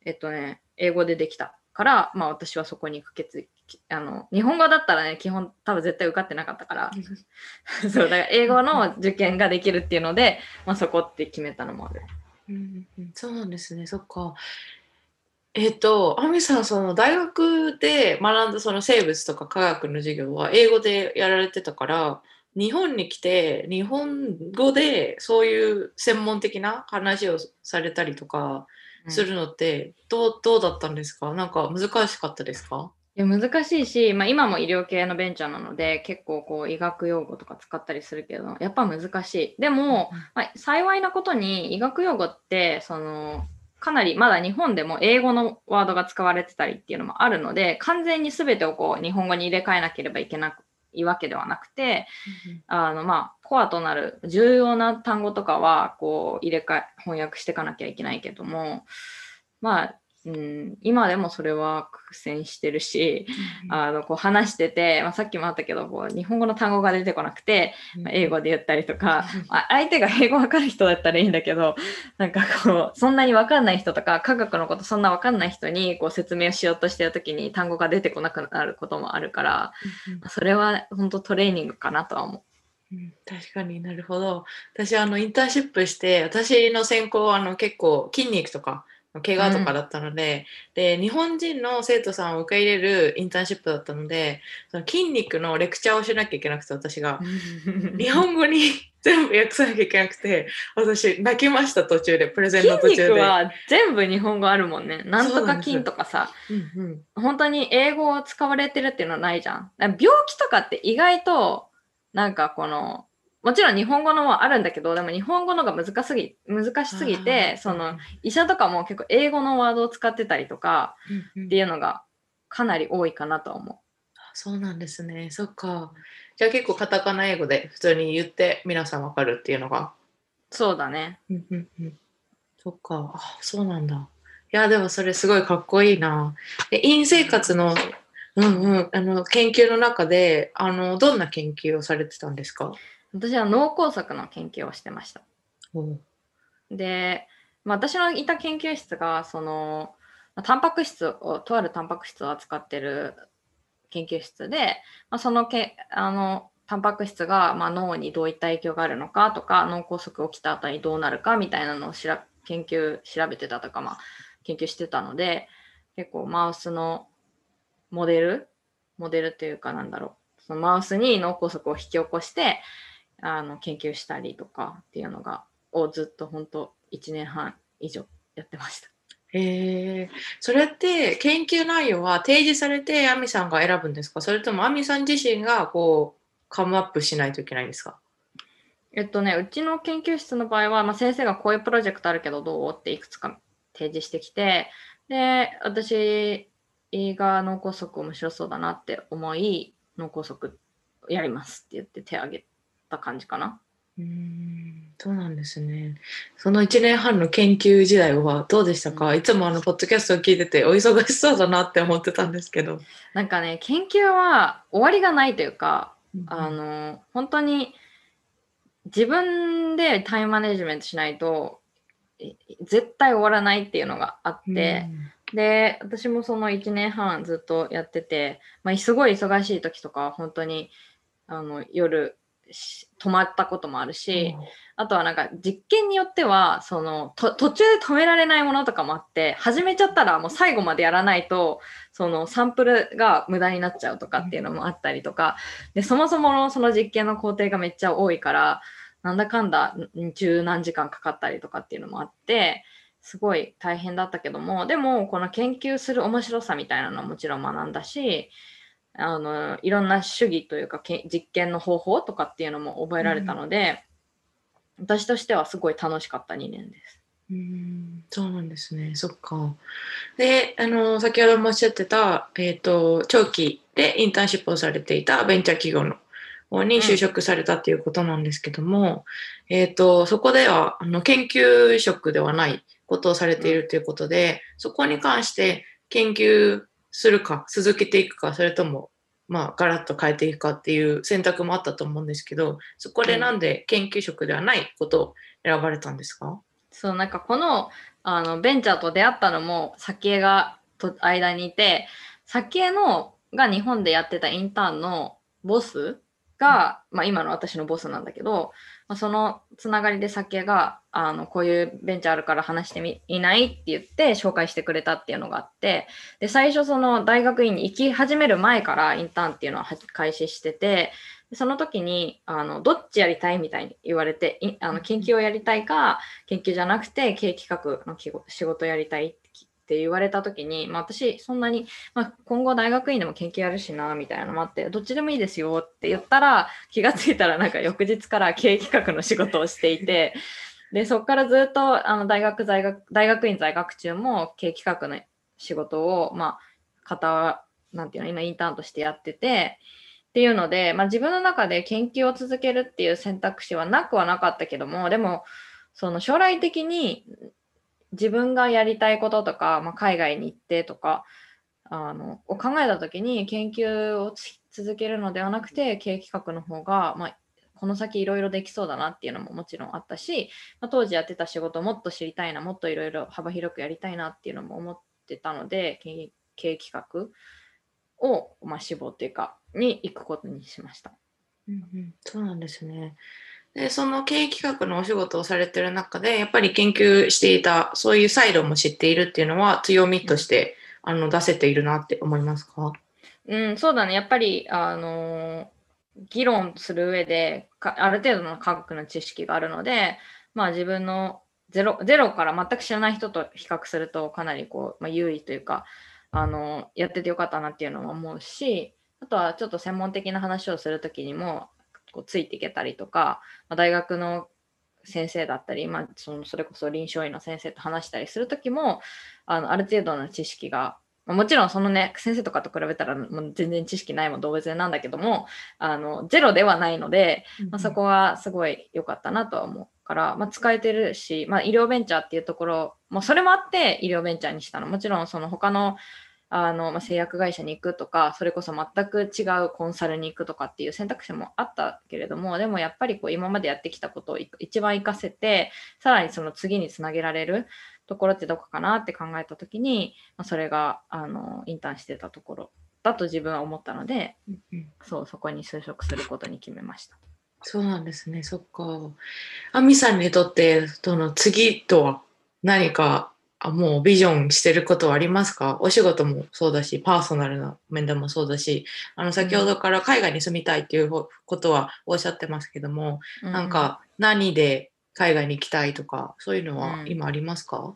えっとね、英語でできたから、まあ私はそこに行く決あの日本語だったらね、基本多分絶対受かってなかったから、そう、だから英語の受験ができるっていうので、まあそこって決めたのもある。うん、そうなんですね、そっか。えっと、アミさん、その大学で学んだその生物とか科学の授業は英語でやられてたから、日本に来て日本語でそういう専門的な話をされたりとかするのってどううん、どうだったんですか？なんか難しかったですか？いや難しいし、まあ、今も医療系のベンチャーなので結構こう医学用語とか使ったりするけどやっぱ難しい。でも、まあ、幸いなことに医学用語ってそのかなりまだ日本でも英語のワードが使われてたりっていうのもあるので完全に全てをこう日本語に入れ替えなければいけないわけではなくて、あのまあコアとなる重要な単語とかはこう入れ替え翻訳していかなきゃいけないけどもまあうん、今でもそれは苦戦してるし、うん、あのこう話してて、まあ、さっきもあったけどこう日本語の単語が出てこなくて、まあ、英語で言ったりとか、まあ、相手が英語わかる人だったらいいんだけど (laughs) なんかこうそんなにわかんない人とか科学のことそんなわかんない人にこう説明をしようとしてる時に単語が出てこなくなることもあるから、うん、それは本当トレーニングかなとは思う。うん、確かになるほど。私あのインターンシップして私の専攻はあの結構筋肉とか怪我とかだったのでうん、で日本人の生徒さんを受け入れるインターンシップだったのでその筋肉のレクチャーをしなきゃいけなくて私が。日本語に全部訳さなきゃいけなくて私泣きました途中でプレゼンの途中で。筋肉は全部日本語あるもんね。なんとか筋とかさ、うんうん、本当に英語を使われてるっていうのはないじゃん。病気とかって意外となんかこのもちろん日本語のもあるんだけど、でも日本語のが難すぎ難しすぎて、その医者とかも結構英語のワードを使ってたりとかっていうのがかなり多いかなと思う。そうなんですね。そっか。じゃあ結構カタカナ英語で普通に言って皆さんわかるっていうのが。そうだね。そっか。あ、そうなんだ。いや、でもそれすごいかっこいいな。で、院生活の、うんうん、あの、研究の中で、あの、どんな研究をされてたんですか？私は脳梗塞の研究をしてました。で、まあ、私のいた研究室がそのタンパク質をとあるタンパク質を扱ってる研究室で、まあ、そのけあのタンパク質が、まあ、脳にどういった影響があるのかとか脳梗塞起きた後にどうなるかみたいなのをしら研究調べてたとか、まあ、研究してたので結構マウスのモデル？モデルというかなんだろう。そのマウスに脳梗塞を引き起こしてあの研究したりとかっていうのがをずっと本当1年半以上やってました。へえそれって研究内容は提示されて亜美さんが選ぶんですか？それとも亜美さん自身がこうカムアップしないといけないんですか？えっとね、うちの研究室の場合は、まあ、先生がこういうプロジェクトあるけどどうっていくつか提示してきて、で、私、映画脳梗塞面白そうだなって思い、脳梗塞やりますって言って手を挙げた感じかな。うんそうなんですね。その1年半の研究時代はどうでしたか、うん、いつもあのポッドキャストを聞いててお忙しそうだなって思ってたんですけど。なんかね研究は終わりがないというか、うん、あの本当に自分でタイムマネジメントしないと絶対終わらないっていうのがあって、うん、で私もその1年半ずっとやってて、まあ、すごい忙しい時とかは本当にあの夜止まったこともあるし、うん、あとはなんか実験によってはその途中で止められないものとかもあって始めちゃったらもう最後までやらないとそのサンプルが無駄になっちゃうとかっていうのもあったりとかでそもそものその実験の工程がめっちゃ多いからなんだかんだ十何時間かかったりとかっていうのもあってすごい大変だったけどもでもこの研究する面白さみたいなのはもちろん学んだしあのいろんな主義というか実験の方法とかっていうのも覚えられたので、うん、私としてはすごい楽しかった2年です。うんそうなんですね。そっか。で、あの、先ほどもおっしゃってた、えっ、ー、と、長期でインターンシップをされていたベンチャー企業の方に就職されたっていうことなんですけども、うん、えっ、と、そこでは、あの、研究職ではないことをされているということで、そこに関して研究するか、続けていくか、それとも、まあ、ガラッと変えていくかっていう選択もあったと思うんですけど、そこでなんで研究職ではないことを選ばれたんですか、そう、なんかこの、あの、ベンチャーと出会ったのも、先江がと間にいて、先江の、が日本でやってたインターンのボスが、まあ今の私のボスなんだけど、まあ、そのつながりで先があのこういうベンチャーあるから話してみいないって言って紹介してくれたっていうのがあってで最初その大学院に行き始める前からインターンっていうのは開始しててその時にあのどっちやりたいみたいに言われてあの研究をやりたいか研究じゃなくて経営企画の仕事やりたいってって言われた時に、まあ、私そんなに、まあ、今後大学院でも研究やるしなみたいなのもあってどっちでもいいですよって言ったら気がついたらなんか翌日から経営企画の仕事をしていてでそこからずっとあの大学在学大学院在学中も経営企画の仕事をまあ片なんていうの今インターンとしてやっててっていうので、まあ、自分の中で研究を続けるっていう選択肢はなくはなかったけどもでもその将来的に自分がやりたいこととか、まあ、海外に行ってとかあのを考えた時に研究を続けるのではなくて経営企画の方が、まあ、この先いろいろできそうだなっていうのももちろんあったし、まあ、当時やってた仕事をもっと知りたいなもっといろいろ幅広くやりたいなっていうのも思ってたので経営企画を、まあ、志望っていうかに行くことにしました。うんうん、そうなんですね。で、その経営企画のお仕事をされてる中で、やっぱり研究していた、そういうサイドも知っているっていうのは強みとして、あの出せているなって思いますか？うん、そうだね。やっぱり、あの議論する上である程度の科学の知識があるので、まあ自分のゼロゼロから全く知らない人と比較するとかなりこう、まあ、優位というか、あのやっててよかったなっていうのも思うし、あとはちょっと専門的な話をするときにも、こうついていけたりとか、まあ、大学の先生だったり、まあ、そのそれこそ臨床医の先生と話したりする時もあのある程度の知識が、まあ、もちろんそのね先生とかと比べたらもう全然知識ないも同別なんだけどもあのゼロではないので、まあ、そこはすごい良かったなとは思うから、まあ、使えてるし、まあ、医療ベンチャーっていうところもそれもあって医療ベンチャーにしたの。もちろんその他のあの、まあ、製薬会社に行くとか、それこそ全く違うコンサルに行くとかっていう選択肢もあったけれども、でもやっぱりこう今までやってきたことを一番活かせて、さらにその次につなげられるところってどこかなって考えたときに、まあ、それがあのインターンしてたところだと自分は思ったので、うんうん、そうそこに就職することに決めました。そうなんですね、そっか。あみさんにとって、どの次とは何かあもうビジョンしてることはありますか？お仕事もそうだし、パーソナルな面でもそうだし、あの、先ほどから海外に住みたいっていうことはおっしゃってますけども、うん、なんか何で海外に行きたいとか、そういうのは今ありますか、うん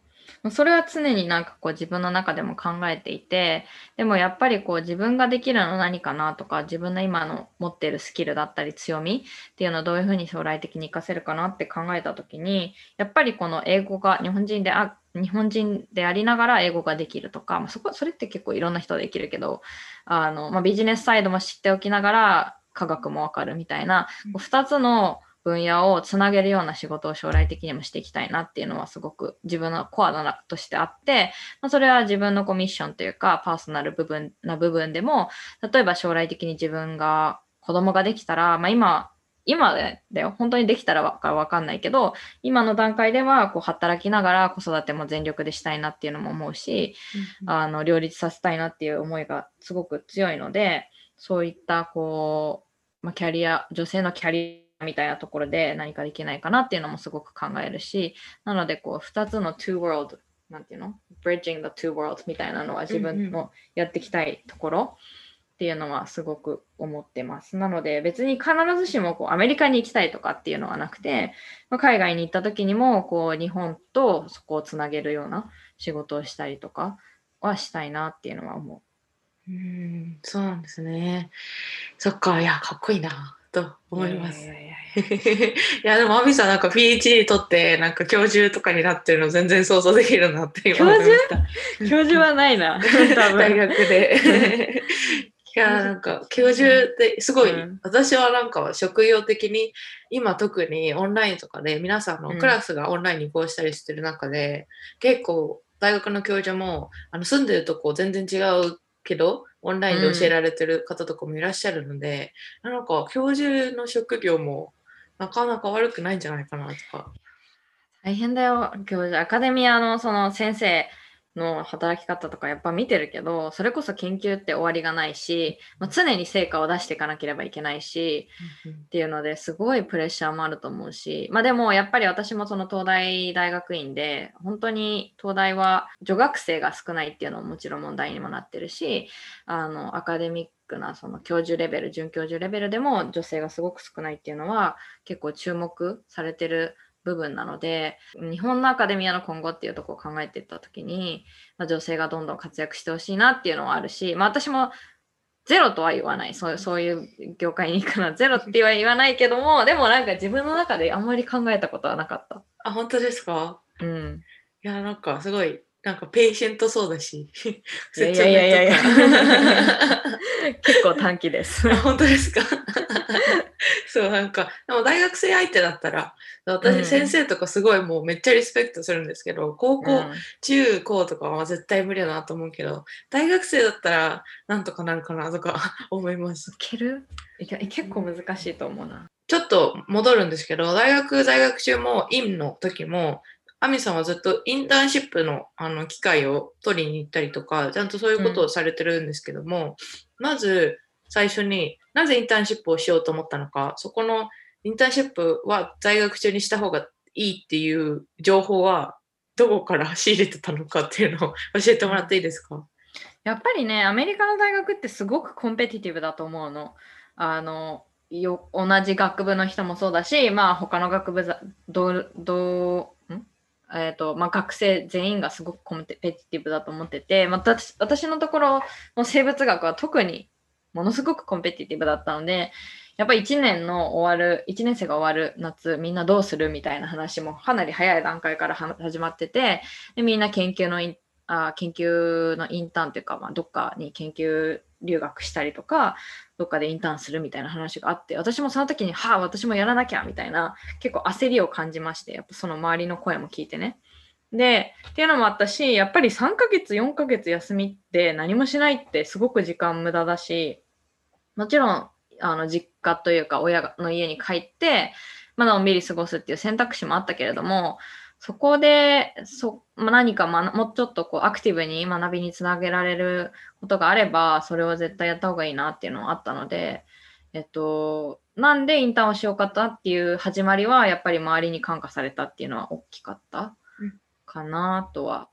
それは常になんかこう自分の中でも考えていて、でもやっぱりこう自分ができるの何かなとか、自分の今の持っているスキルだったり強みっていうのをどういうふうに将来的に活かせるかなって考えた時に、やっぱりこの英語が日本人であ日本人でありながら英語ができるとか、まあ、そこそれって結構いろんな人できるけどあの、まあ、ビジネスサイドも知っておきながら科学もわかるみたいな、う2つの分野をつなげるような仕事を将来的にもしていきたいなっていうのはすごく自分のコアなとしてあって、まあ、それは自分のコミッションというかパーソナル部分な部分でも例えば将来的に自分が子供ができたら、まあ、今今だよ。本当にできたらわかかんないけど今の段階ではこう働きながら子育ても全力でしたいなっていうのも思うし、うん、あの両立させたいなっていう思いがすごく強いのでそういったこう、まあ、キャリア女性のキャリアみたいなところで何かできないかなっていうのもすごく考えるし、なのでこう2つの two world なんていうの？bridging the two worlds みたいなのは自分のやっていきたいところっていうのはすごく思ってます。なので別に必ずしもこうアメリカに行きたいとかっていうのはなくて、まあ、海外に行った時にもこう日本とそこをつなげるような仕事をしたりとかはしたいなっていうのは思う。うんそうなんですね。そっか、いや、かっこいいな。と思います。いやいやいや (laughs) でもアミさんなんか PhD 取ってなんか教授とかになってるの全然想像できるなって今思いました。教授？はないな。(laughs) 大学で。(laughs) いやなんか教授ってすごい、うん、私はなんか職業的に今特にオンラインとかで皆さんのクラスがオンラインに移行したりしてる中で、うん、結構大学の教授もあの住んでるとこ全然違うけど、オンラインで教えられてる方とかもいらっしゃるので、なんか教授の職業もなかなか悪くないんじゃないかなとか。大変だよ、教授。アカデミアのその先生の働き方とかやっぱ見てるけど、それこそ研究って終わりがないし、まあ、常に成果を出していかなければいけないし、っていうのですごいプレッシャーもあると思うし、まあでもやっぱり私もその東大大学院で、本当に東大は女学生が少ないっていうのももちろん問題にもなってるし、あのアカデミックなその教授レベル、准教授レベルでも女性がすごく少ないっていうのは結構注目されてる部分なので日本のアカデミアの今後っていうとこを考えていった時に、まあ、女性がどんどん活躍してほしいなっていうのはあるし、まあ、私もゼロとは言わない。そうそういう業界に行くのはゼロっては言わないけどもでもなんか自分の中であんまり考えたことはなかった。あ、本当ですか？うん、いや、なんかすごい、なんかペーシェントそうだし。いやいやいやいや (laughs) 結構短期です。(laughs) あ本当ですか？(laughs) そうなんかでも大学生相手だったらうん私先生とかすごいもうめっちゃリスペクトするんですけど高校、うん中高とかは絶対無理だなと思うけど大学生だったらなんとかなるかなとか思いますいける？結構難しいと思うな。ちょっと戻るんですけど大学在学中も院の時もアミさんはずっとインターンシップのあの機会を取りに行ったりとかちゃんとそういうことをされてるんですけども、まず最初になぜインターンシップをしようと思ったのかそこのインターンシップは在学中にした方がいいっていう情報はどこから仕入れてたのかっていうのを (laughs) 教えてもらっていいですか、やっぱりね、アメリカの大学ってすごくコンペティティブだと思うの。あのよ同じ学部の人もそうだし、まあ他の学部ざえーとまあ、学生全員がすごくコンペティティブだと思ってて、まあ、私のところの生物学は特にものすごくコンペティティブだったのでやっぱり1年の終わる1年生が終わる夏みんなどうするみたいな話もかなり早い段階から始まっててでみんな研究のインあ研究のインターンというか、まあ、どっかに研究留学したりとかどっかでインターンするみたいな話があって私もその時にはあ私もやらなきゃみたいな結構焦りを感じましてやっぱその周りの声も聞いてね。でっていうのもあったしやっぱり3ヶ月4ヶ月休みって何もしないってすごく時間無駄だしもちろんあの実家というか親の家に帰ってまあのんびり過ごすっていう選択肢もあったけれどもそこでそ、まあ、何か、ま、もうちょっとこうアクティブに学びにつなげられることがあればそれを絶対やった方がいいなっていうのはあったので、えっと、なんでインターンをしようかったっていう始まりはやっぱり周りに感化されたっていうのは大きかったうんかなとは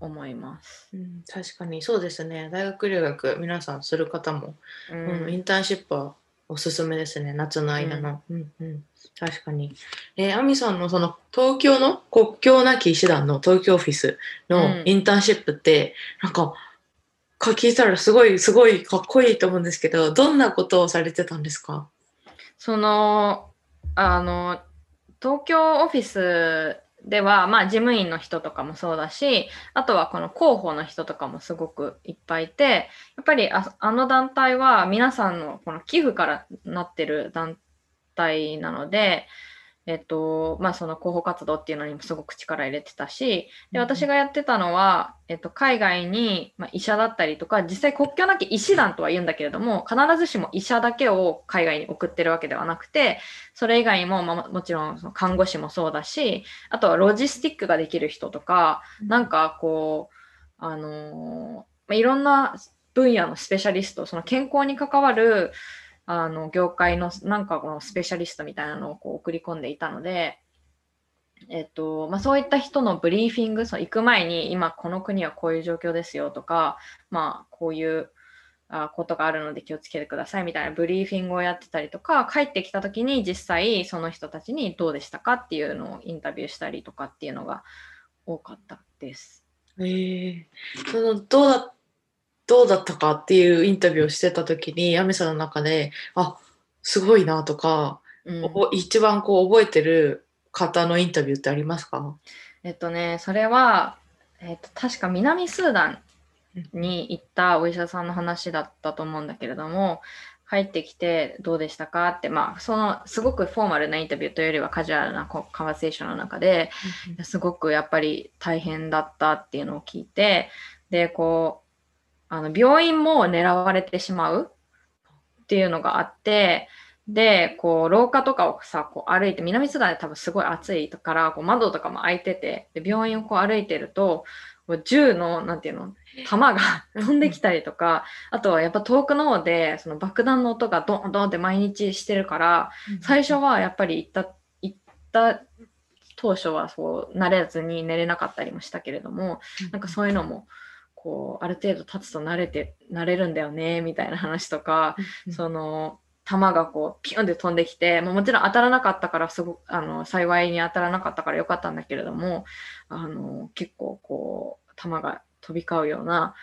思います。うん、確かにそうですね大学留学皆さんする方もううん、インターンシップはおすすめですね、夏の間の。うん、うん、確かに。えー、アミさんのその東京の国境なき医師団の東京オフィスのうんインターンシップって、なんか、か聞いたらすごい、すごいかっこいいと思うんですけど、どんなことをされてたんですか？そのあの東京オフィスでは、まあ、事務員の人とかもそうだしあとはこの広報の人とかもすごくいっぱいいてやっぱりああの団体は皆さんのこの寄付からなってる団体なので、えっとまあ、その広報活動っていうのにもすごく力入れてたしで私がやってたのは、えっと、海外に、まあ、医者だったりとか実際国境なき医師団とは言うんだけれども必ずしも医者だけを海外に送ってるわけではなくてそれ以外にも、まあ、もちろんその看護師もそうだしあとはロジスティックができる人とかなんかこうあのーまあ、いろんな分野のスペシャリストその健康に関わるあの業界のなんかこのスペシャリストみたいなのをこう送り込んでいたので、えっとまあ、そういった人のブリーフィングその行く前に今この国はこういう状況ですよとか、まあ、こういうあことがあるので気をつけてくださいみたいなブリーフィングをやってたりとか帰ってきた時に実際その人たちにどうでしたか？っていうのをインタビューしたりとかっていうのが多かったです。えー、そのどうだどうだったかっていうインタビューをしてた時に、アミさんの中で、あすごいなとか、うん。一番こう覚えてる方のインタビューってありますか？えっとね、それは、えっと、確か南スーダンに行ったお医者さんの話だったと思うんだけれども、帰ってきてどうでしたかって、まあ、そのすごくフォーマルなインタビューというよりはカジュアルなこうカバセーションの中で、すごくやっぱり大変だったっていうのを聞いて、で、こう、あの病院も狙われてしまうっていうのがあって、で、こう、廊下とかをさ、こう歩いて、南スダンで多分すごい暑いから、こう窓とかも開いてて、で、病院をこう歩いてると、銃の、なんていうの、弾が (laughs) 飛んできたりとか、あとはやっぱ遠くの方で、その爆弾の音がドンドンって毎日してるから、最初はやっぱり行った、行った当初はそう慣れずに寝れなかったりもしたけれども、なんかそういうのも、こう、ある程度経つと慣れて、慣れるんだよね、みたいな話とか、うんその、弾がこう、ピュンって飛んできて、もうもちろん当たらなかったから、すごく、あの、幸いに当たらなかったからよかったんだけれども、あの、結構こう、弾が飛び交うような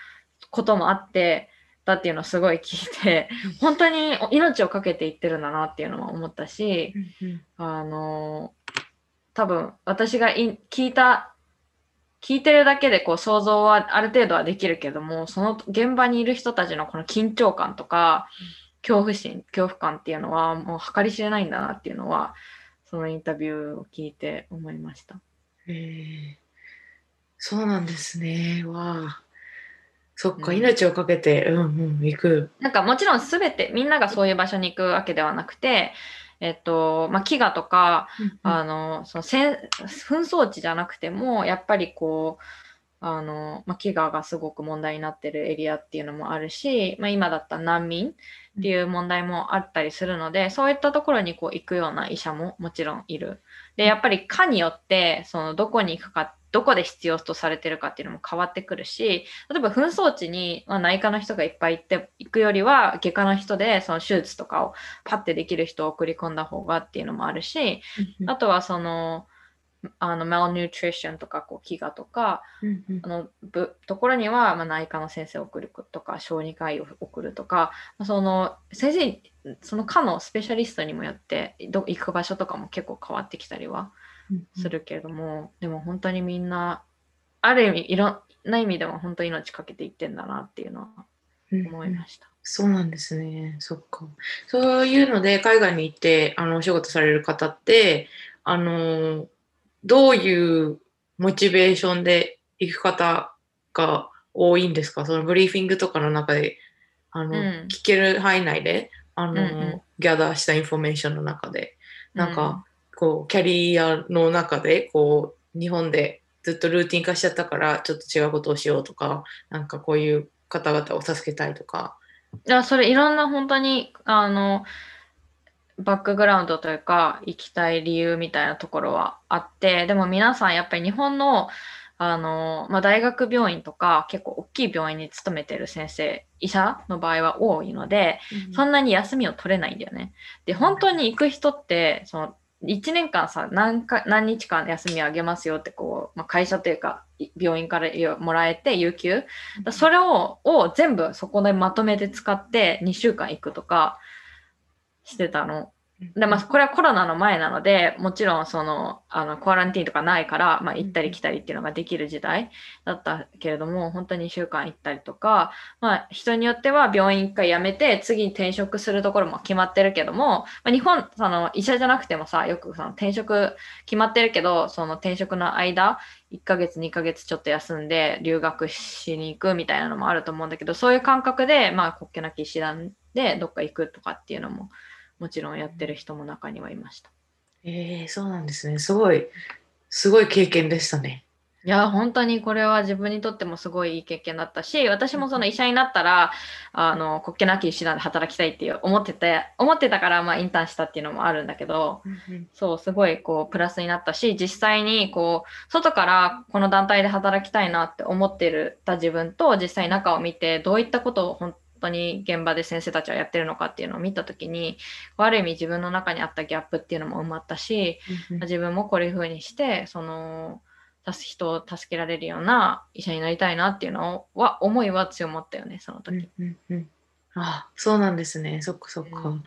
こともあって、だっていうのをすごい聞いて、本当に命をかけていってるんだなっていうのは思ったし、あの多分私がい聞いた聞いてるだけでこう想像はある程度はできるけどもその現場にいる人たちのこの緊張感とか恐怖心恐怖感っていうのはもう計り知れないんだなっていうのはそのインタビューを聞いて思いました。へえそうなんですね。わあ。そっか、うん命をかけて、うんうん、行く。なんかもちろん全てみんながそういう場所に行くわけではなくて、えっとまあ、飢餓とかあのその戦紛争地じゃなくてもやっぱりこうあの、まあ、飢餓がすごく問題になってるエリアっていうのもあるし、まあ、今だったら難民っていう問題もあったりするので、そういったところにこう行くような医者ももちろんいる。でやっぱり科によってそのどこに行くかどこで必要とされてるかっていうのも変わってくるし例えば紛争地に、まあ、内科の人がいっぱい行って行くよりは外科の人でその手術とかをパッてできる人を送り込んだ方がっていうのもあるしあとはその、あの、malnutrition とか、こう、飢餓とか、うんうん。あの、ぶところには、まあ、内科の先生を送るとか、小児科医を送るとか、まあその、先生、その科のスペシャリストにもよって、ど行く場所とかも結構変わってきたりはするけれども、でも本当にみんな、ある意味、いろんな意味でも本当に命かけていってんだなっていうのはうん思いました。そうなんですね。そっか。そういうので、海外に行って、あの、お仕事される方って、あの、どういうモチベーションで行く方が多いんですか？そのブリーフィングとかの中で、あの、うん。聞ける範囲内で、あの、うんうん。 gather したインフォメーションの中で、なんか、うんこう、キャリアの中で、こう、日本でずっとルーティン化しちゃったから、ちょっと違うことをしようとか、なんかこういう方々を助けたいとか。いや、それいろんな本当に、あの、バックグラウンドというか、行きたい理由みたいなところはあって、でも皆さんやっぱり日本の、あの、まあ、大学病院とか結構大きい病院に勤めてる先生、医者の場合は多いので、そんなに休みを取れないんだよね。で、本当に行く人って、その、1年間さ、何か、何日間休みあげますよって、こう、まあ、会社というか、い病院からよもらえて、有給？それをを全部そこでまとめて使って2週間行くとかしてたの。で、まあ、これはコロナの前なので、もちろん、その、あの、コアランティーンとかないから、まあ、行ったり来たりっていうのができる時代だったけれども、本当に2週間行ったりとか、まあ、人によっては病院一回辞めて、次に転職するところも決まってるけども、まあ、日本、その、医者じゃなくてもさ、よくその転職決まってるけど、その転職の間、1ヶ月、2ヶ月ちょっと休んで留学しに行くみたいなのもあると思うんだけど、そういう感覚で、まあ、国家なき医師団でどっか行くとかっていうのも、もちろんやってる人も中にはいました。えー、そうなんですね。すごい、すごい経験でしたね。いや、本当にこれは自分にとってもすごいいい経験だったし、私もその医者になったら、あの、国家なき医師団で働きたいっていう思ってて、思ってたから、まあ、インターンしたっていうのもあるんだけど、そう、すごい、こう、プラスになったし、実際に、こう、外からこの団体で働きたいなって思ってるた自分と、実際中を見て、どういったことを本当に現場で先生たちはやってるのかっていうのを見たときに、ある意味自分の中にあったギャップっていうのも埋まったし、自分もこういう風にして、その、助人を助けられるような医者になりたいなっていうのは、思いは強まったよね、その時。うんうんうんあそうなんですね。そっかそっか。うん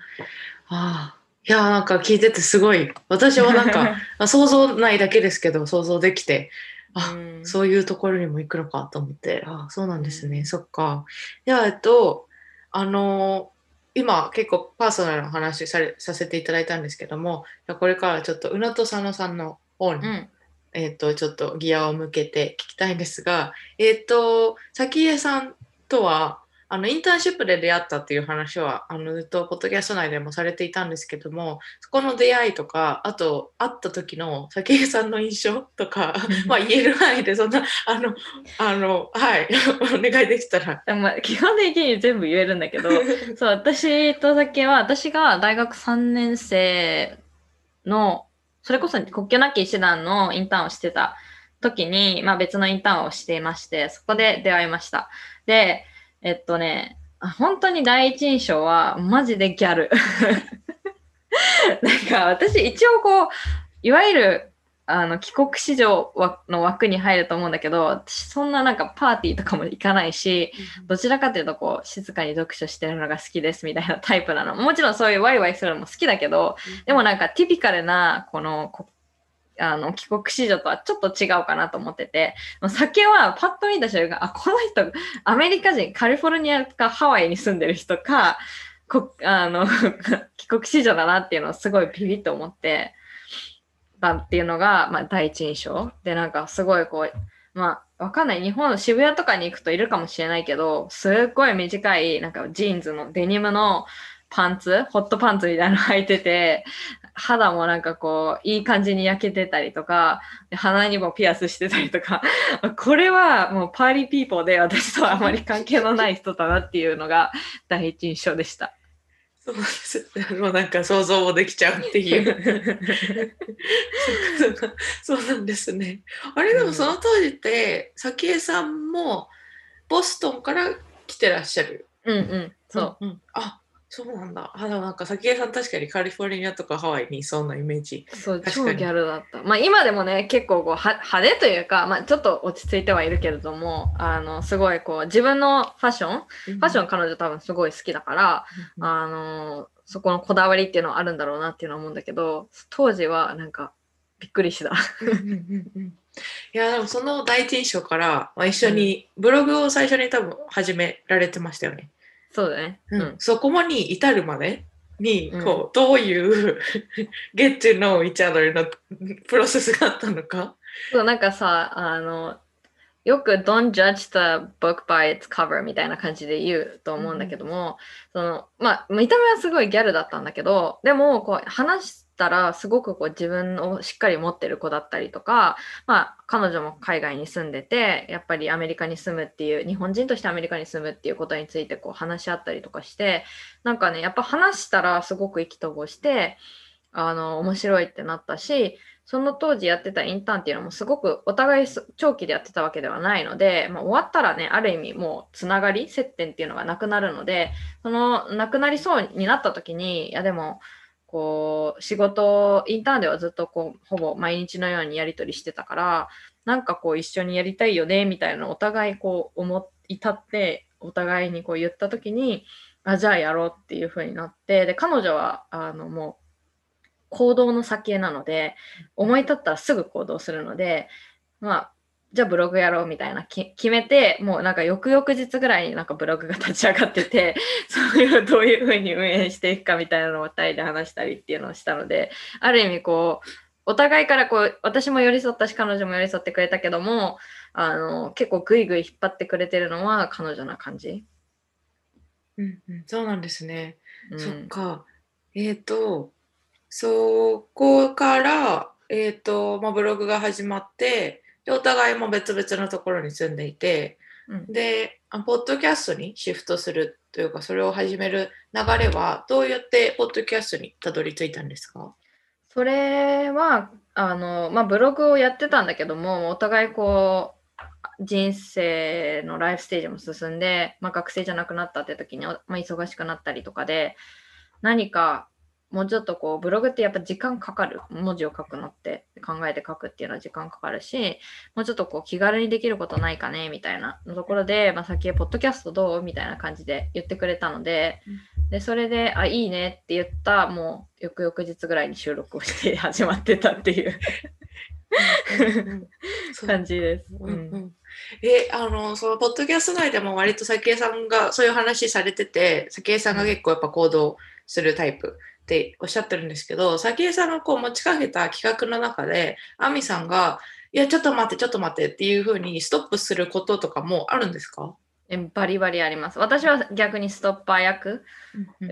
ああ。いや、なんか聞いててすごい。私はなんか、(laughs) あ想像ないだけですけど、想像できて、あ、うんそういうところにも行くのかと思って、あそうなんですね。うんそっか。では、えっと、あの今結構パーソナルな話されさせていただいたんですけども、じゃあこれからちょっと宇野と佐野さんの方に、うん。えっ、と、ちょっとギアを向けて聞きたいんですが、えっ、と、早紀江さんとはあのインターンシップで出会ったっていう話はあのずっとポッドキャスト内でもされていたんですけどもそこの出会いとかあと会った時の早紀江さんの印象とかまあ言える範囲でそんなあのあのはい (laughs) お願いできたら。まあ基本的に全部言えるんだけど (laughs) そう私と酒は私が大学3年生のそれこそ国境なき医師団のインターンをしてた時に、まあ、別のインターンをしていましてそこで出会いました。でえっとね、本当に第一印象はマジでギャル。(laughs) なんか私一応こう、いわゆるあの帰国子女の枠に入ると思うんだけど、私そんななんかパーティーとかも行かないし、どちらかというとこう静かに読書してるのが好きですみたいなタイプなの。もちろんそういうワイワイするのも好きだけど、でもなんかティピカルなこのあの帰国子女とはちょっと違うかなと思ってて酒はパッと見た瞬間あこの人アメリカ人カリフォルニアかハワイに住んでる人かこあの (laughs) 帰国子女だなっていうのをすごいビビッと思ってたっていうのが、まあ、第一印象。でなんかすごいこうまあわかんない。日本の渋谷とかに行くといるかもしれないけどすっごい短いなんかジーンズのデニムのパンツホットパンツみたいなの履いてて肌もなんかこういい感じに焼けてたりとか鼻にもピアスしてたりとか (laughs) これはもう party people で私とはあまり関係のない人だなっていうのが第一印象でした。そうです。もうなんか想像もできちゃうっていう (laughs) そうなんですね。あれでもその当時って早紀江さんもボストンから来てらっしゃる。うんうん。そう。うん、あそうなんだ。あ、でもなんか、先江さん確かにカリフォルニアとかハワイにいそうなイメージ。そう、超ギャルだった。まあ今でもね、結構こうは派手というか、まあちょっと落ち着いてはいるけれども、あの、すごいこう、自分のファッション、ファッション彼女多分すごい好きだから、あの、そこのこだわりっていうのはあるんだろうなっていうのは思うんだけど、当時はなんか、びっくりした。いやでもその第一印象から、まあ、一緒にブログを最初に多分始められてましたよね。そうだね。うん、そこに至るまでに、こう、どういう get to know each other のプロセスがあったのか？そう、なんかさ、あの、よく don't judge the book by its cover みたいな感じで言うと思うんだけども、うん、その、まあ、見た目はすごいギャルだったんだけど、でも、こう、話たらすごくこう自分をしっかり持ってる子だったりとか、まあ、彼女も海外に住んでてやっぱりアメリカに住むっていう日本人としてアメリカに住むっていうことについてこう話し合ったりとかしてなんかねやっぱ話したらすごく意気投合してあの面白いってなったしその当時やってたインターンっていうのもすごくお互い長期でやってたわけではないので、まあ、終わったらねある意味もうつながり接点っていうのがなくなるのでそのなくなりそうになった時にいやでもこう仕事インターンではずっとこうほぼ毎日のようにやり取りしてたからなんかこう一緒にやりたいよねみたいなお互いこう思いたってお互いにこう言った時にあじゃあやろうっていう風になってで彼女はあのもう行動の先なので思い立ったらすぐ行動するのでまあじゃあブログやろうみたいな決めて、もうなんか翌々日ぐらいになんかブログが立ち上がってて、(laughs) そういうどういうふうに運営していくかみたいなのを2人で話したりっていうのをしたので、ある意味こう、お互いからこう、私も寄り添ったし、彼女も寄り添ってくれたけども、あの、結構グイグイ引っ張ってくれてるのは彼女な感じ。うんうん、そうなんですね。うん、そっか。えっ、ー、と、そこから、えっ、ー、と、まあ、ブログが始まって、でお互いも別々のところに住んでいて、うん、でポッドキャストにシフトするというかそれを始める流れはどうやってポッドキャストにたどり着いたんですか？それはあの、まあ、ブログをやってたんだけどもお互いこう人生のライフステージも進んで、まあ、学生じゃなくなったって時に、まあ、忙しくなったりとかで何かもうちょっとこうブログってやっぱ時間かかる。文字を書くのって考えて書くっていうのは時間かかるしもうちょっとこう気軽にできることないかねみたいな。ところで、まあ、先へポッドキャストどう？みたいな感じで言ってくれたのででそれであいいねって言ったもう翌々日ぐらいに収録をして始まってたっていう。感じです。う。ん。うんえあのそのポッドキャスト内でも割と早紀江さんがそういう話されてて早紀江さんが結構やっぱ行動するタイプっておっしゃってるんですけど、早紀さんがこう持ちかけた企画の中で、亜美さんが、いや、ちょっと待って、ちょっと待ってっていうふうにストップすることとかもあるんですか？えバリバリあります。私は逆にストッパー役うん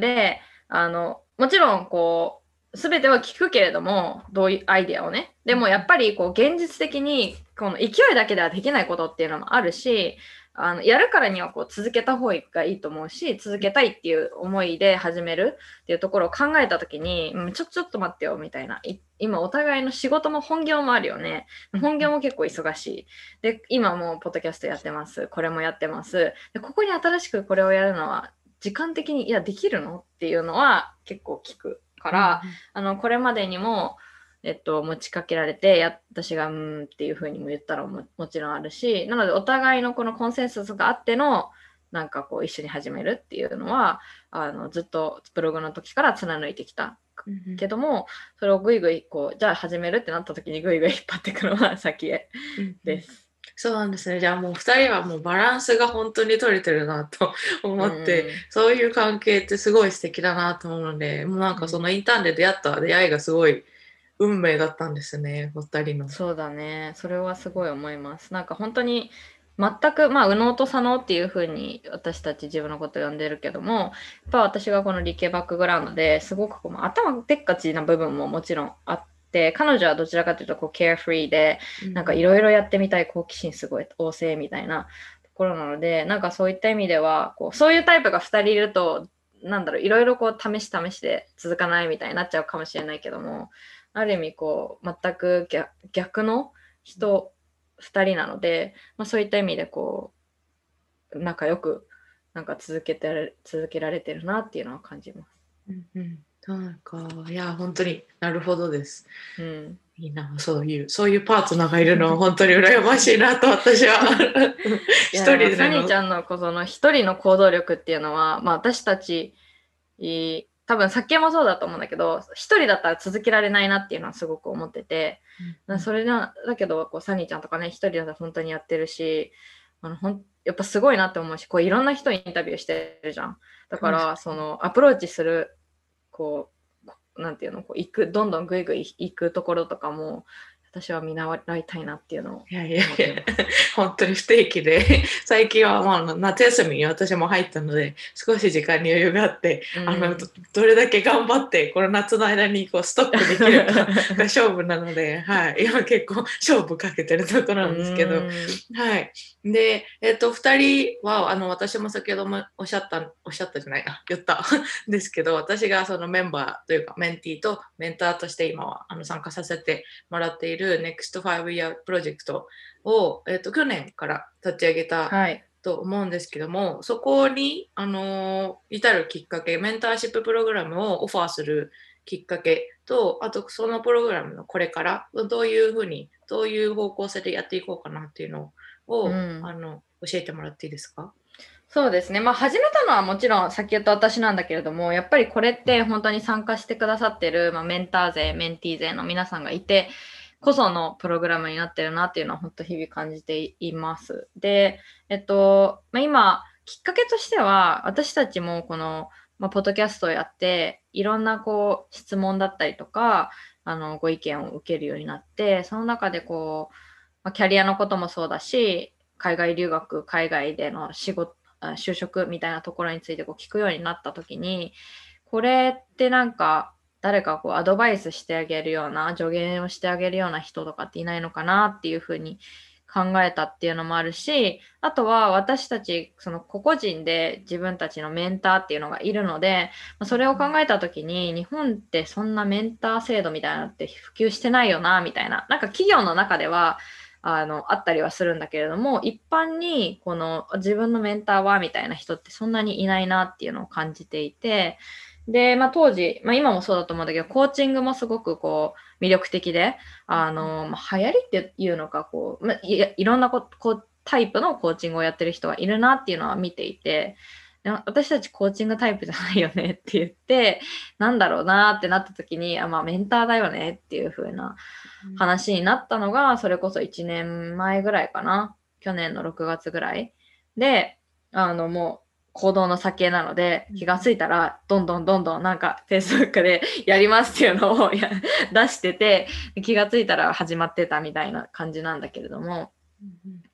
で、あの、もちろんこう、すべては聞くけれども、どういうアイデアをね。でもやっぱりこう、現実的に、この勢いだけではできないことっていうのもあるし、あのやるからにはこう続けた方がいいと思うし続けたいっていう思いで始めるっていうところを考えた時に、うん、ちょちょっと待ってよみたいな。い今お互いの仕事も本業もあるよね。本業も結構忙しい。で今もうポッドキャストやってます。これもやってます。でここに新しくこれをやるのは時間的にいやできるの？っていうのは結構聞くから、あのこれまでにもえっと、持ちかけられてや私が「うん」っていうふうにも言ったらももちろんあるしなのでお互いのこのコンセンサスがあってのなんかこう一緒に始めるっていうのはあのずっとブログの時から貫いてきた。うんけどもそれをぐいぐいこうじゃあ始めるってなった時にぐいぐい引っ張っていくのは (laughs) 先へ。です。そうなんですね。じゃあもう2人はもうバランスが本当に取れてるなと (laughs) 思って、うん。そういう関係ってすごい素敵だなと思うので、もうなんかそのインターンで出会った出会いがすごい運命だったんですね、お二人の。そうだね。それはすごい思います。なんか本当に全く、まあ、右脳と左脳っていう風に私たち自分のこと呼んでるけども、やっぱ私がこの理系バックグラウンドですごくこうまあ頭でっかちな部分ももちろんあって、彼女はどちらかというとこうケアフリーで、なんかいろいろやってみたい好奇心すごい旺盛みたいなところなので、なんかそういった意味では、こうそういうタイプが2人いると、なんだろう、いろいろこう試し試しで続かないみたいになっちゃうかもしれないけども、ある意味こう全く逆逆の人2人なので、まあ、そういった意味でこう仲良くなんか続けてられ続けられてるなっていうのは感じます。うんうんなんか、いや、本当になるほどです。うん、いいな、そういう、そういうパートナーがいるのは本当に羨ましいなと私は。(laughs) 一人でサニーちの。ゃんのこの一人の行動力っていうのは、まあ、私たちい多分酒もそうだと思うんだけど一人だったら続けられないなっていうのはすごく思ってて、それなだけどこうサニーちゃんとかね一人だったら本当にやってるしあのほんやっぱすごいなって思うしこういろんな人にインタビューしてるじゃん。だからそのアプローチするこうなんていうのこう行くどんどんぐいぐい行くところとかも私は見習いたいなっていうのをいやいやいや。本当に不定期で、(laughs) 最近はまあ夏休みに私も入ったので、少し時間に余裕があって、あのどどれだけ頑張って、この夏の間にこうストックできるか (laughs) が勝負なので、はい、今結構勝負かけてるところなんですけど、うん。はい。で、えっ、と、二人は、あの、私も先ほどもおっしゃった、おっしゃったじゃない、あ、言った。ん (laughs) ですけど、私がそのメンバーというか、メンティーとメンターとして今はあの参加させてもらっている NEXT 5 Year プロジェクトを、えっ、と、去年から立ち上げたはい。と思うんですけども、そこに、あのー至るきっかけ、メンターシッププログラムをオファーするきっかけと、あとそのプログラムのこれから、どういうふうに、どういう方向性でやっていこうかなっていうのを、うんあの教えてもらっていいですか？そうですね。まあ始めたのはもちろん先ほど私なんだけれども、やっぱりこれって本当に参加してくださってる、まあ、メンター勢、メンティー勢の皆さんがいてこそのプログラムになってるなっていうのは本当日々感じています。で、えっと、まあ、今、きっかけとしては私たちもこの、まあ、ポッドキャストをやっていろんなこう質問だったりとかあのご意見を受けるようになってその中でこう、まあ、キャリアのこともそうだし海外留学海外での仕事就職みたいなところについてこう聞くようになった時にこれってなんか誰かこうアドバイスしてあげるような助言をしてあげるような人とかっていないのかなっていうふうに考えたっていうのもあるしあとは私たちその個々人で自分たちのメンターっていうのがいるのでそれを考えた時に日本ってそんなメンター制度みたいなのって普及してないよなみたいななんか企業の中ではあのあったりはするんだけれども一般にこの自分のメンターはみたいな人ってそんなにいないなっていうのを感じていてで、まあ、当時、まあ、今もそうだと思うんだけどコーチングもすごくこう魅力的であの、まあ、流行りっていうのかこう、まあ、いいろんなここうタイプのコーチングをやってる人がいるなっていうのは見ていてで私たちコーチングタイプじゃないよね (laughs) って言ってなんだろうなってなった時にあ、まあ、メンターだよねっていう風な話になったのが、それこそ1年前ぐらいかな。去年の6月ぐらい。で、あの、もう、行動の先なので、気がついたら、どんどんどんどんなんか、Facebook で (laughs) やりますっていうのを (laughs) や出してて、気がついたら始まってたみたいな感じなんだけれども、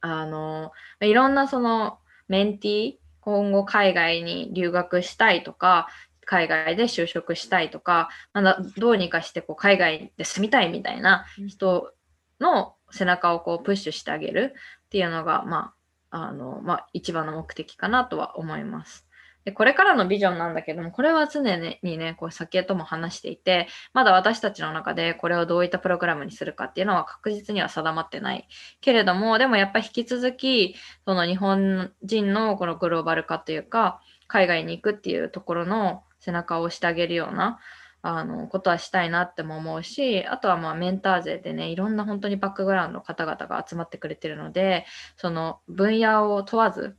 あの、いろんなその、メンティー、今後海外に留学したいとか、海外で就職したいとか、まだどうにかしてこう海外で住みたいみたいな人の背中をこうプッシュしてあげるっていうのが、まあ、あの、まあ、一番の目的かなとは思います。でこれからのビジョンなんだけども、これは常にね、こう先へとも話していて、まだ私たちの中でこれをどういったプログラムにするかっていうのは確実には定まってないけれども、でもやっぱ引き続き、その日本人のこのグローバル化というか、海外に行くっていうところの背中を押してあげるような、あのことはしたいなっても思うしあとはまあメンター勢でねいろんな本当にバックグラウンドの方々が集まってくれてるのでその分野を問わず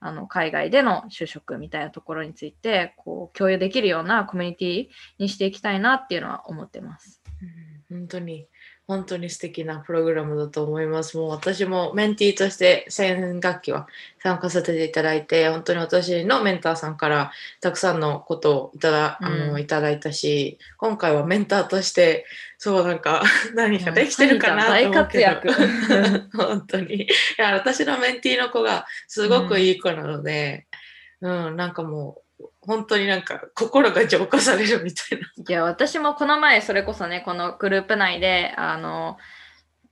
あの海外での就職みたいなところについてこう共有できるようなコミュニティにしていきたいなっていうのは思ってます。うん、本当に本当に素敵なプログラムだと思います。もう私もメンティーとして先学期は参加させていただいて、本当に私のメンターさんからたくさんのことをいただ,、あのいただいたし、今回はメンターとして、そうなんか (laughs) 何かできてるかなと思って。大活躍。(laughs) 本当に。いや、私のメンティーの子がすごくいい子なので、うん、うん、なんかもう、本当になんか心が浄化されるみたいな。いや、私もこの前それこそね、このグループ内で、あの、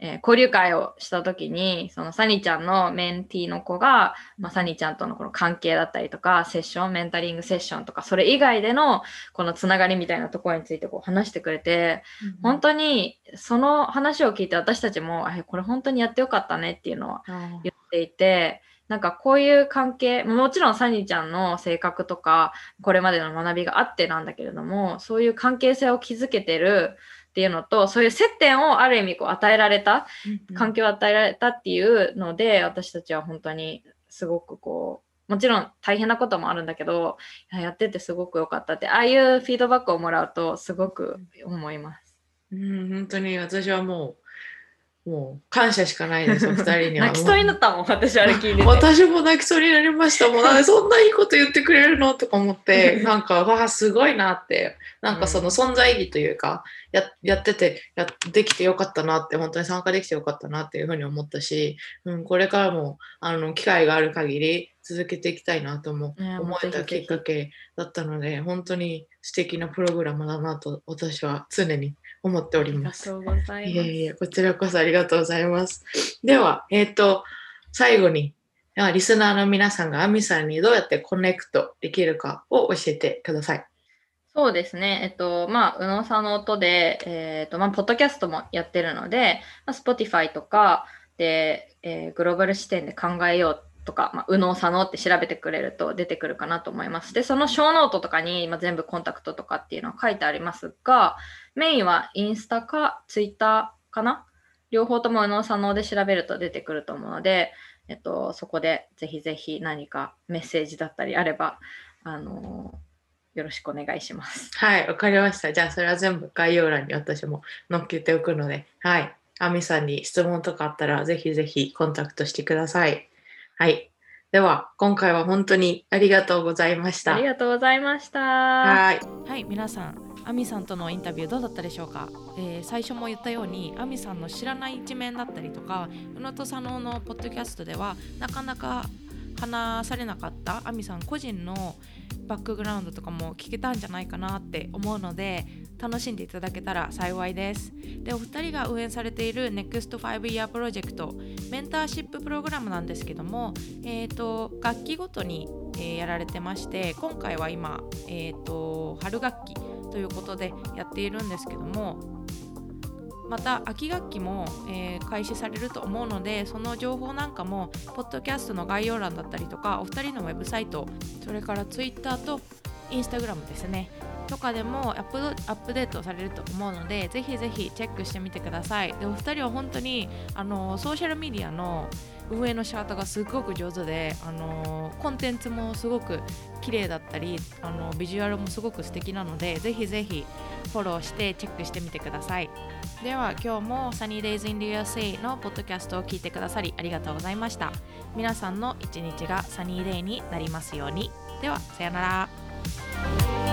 えー、交流会をした時に、そのサニーちゃんのメンティーの子が、まあ、サニーちゃんとのこの関係だったりとか、セッション、メンタリングセッションとか、それ以外でのこのつながりみたいなところについてこう話してくれて、うん、本当にその話を聞いて私たちも、え、これ本当にやってよかったねっていうのは言っていて、なんかこういう関係、もちろんサニーちゃんの性格とか、これまでの学びがあってなんだけれども、そういう関係性を築けてるっていうのと、そういう接点をある意味こう与えられた、環境を与えられたっていうので、私たちは本当にすごくこう、もちろん大変なこともあるんだけど、やっててすごく良かったって、ああいうフィードバックをもらうとすごく思います。うん、本当に私はもうもう感謝しかないです、お二人には。(laughs) 泣きそうになったもん、私あれ聞いてて。私も泣きそうになりましたもん。なんでそんないいこと言ってくれるのとか思って、(laughs) なんか、わあ、すごいなって、なんかその存在意義というか、ややっててや、できてよかったなって、本当に参加できてよかったなっていうふうに思ったし、うん、これからも、あの、機会がある限り続けていきたいなとも思えたきっかけだったので、本当に素敵なプログラムだなと、私は常に思っております。ありがとうございます。いえいえ、こちらこそありがとうございます。では、えっ、ー、と、最後に、リスナーの皆さんがアミさんにどうやってコネクトできるかを教えてください。そうですね。えっと、まあ、宇野さんの音で、えっと、まあ、ポッドキャストもやってるので、まあ、Spotify とかで、えー、グローバル視点で考えようとか、まあ、右脳左脳って調べてくれると出てくるかなと思います。で、そのショーノートとかに、まあ、全部コンタクトとかっていうのは書いてありますが、メインはインスタかツイッターかな？両方とも右脳左脳で調べると出てくると思うので、えっと、そこでぜひぜひ何かメッセージだったりあれば、あのー、よろしくお願いします。はい、わかりました。じゃあ、それは全部概要欄に私も載っけておくので、はい。アミさんに質問とかあったら、ぜひぜひコンタクトしてください。はい。では、今回は本当にありがとうございました。ありがとうございました。はい。はい、皆さん、アミさんとのインタビューどうだったでしょうか、えー、最初も言ったように、アミさんの知らない一面だったりとか、宇野と佐野のポッドキャストでは、なかなか話されなかったアミさん個人のバックグラウンドとかも聞けたんじゃないかなって思うので楽しんでいただけたら幸いです。でお二人が運営されている NEXT5 Year プロジェクトメンターシッププログラムなんですけども、えーと、楽器ごとに、えー、やられてまして今回は今、えーと春楽器ということでやっているんですけどもまた秋学期も、えー、開始されると思うのでその情報なんかもポッドキャストの概要欄だったりとかお二人のウェブサイトそれから Twitter と Instagram ですねとかでもアップアップデートされると思うのでぜひぜひチェックしてみてください。でお二人は本当にあのソーシャルメディアの運営の仕方がすごく上手であのコンテンツもすごく綺麗だったりあのビジュアルもすごく素敵なのでぜひぜひフォローしてチェックしてみてください。では今日も Sunny Days in the USA のポッドキャストを聞いてくださりありがとうございました。皆さんの一日がサニーデイになりますように。ではさよなら。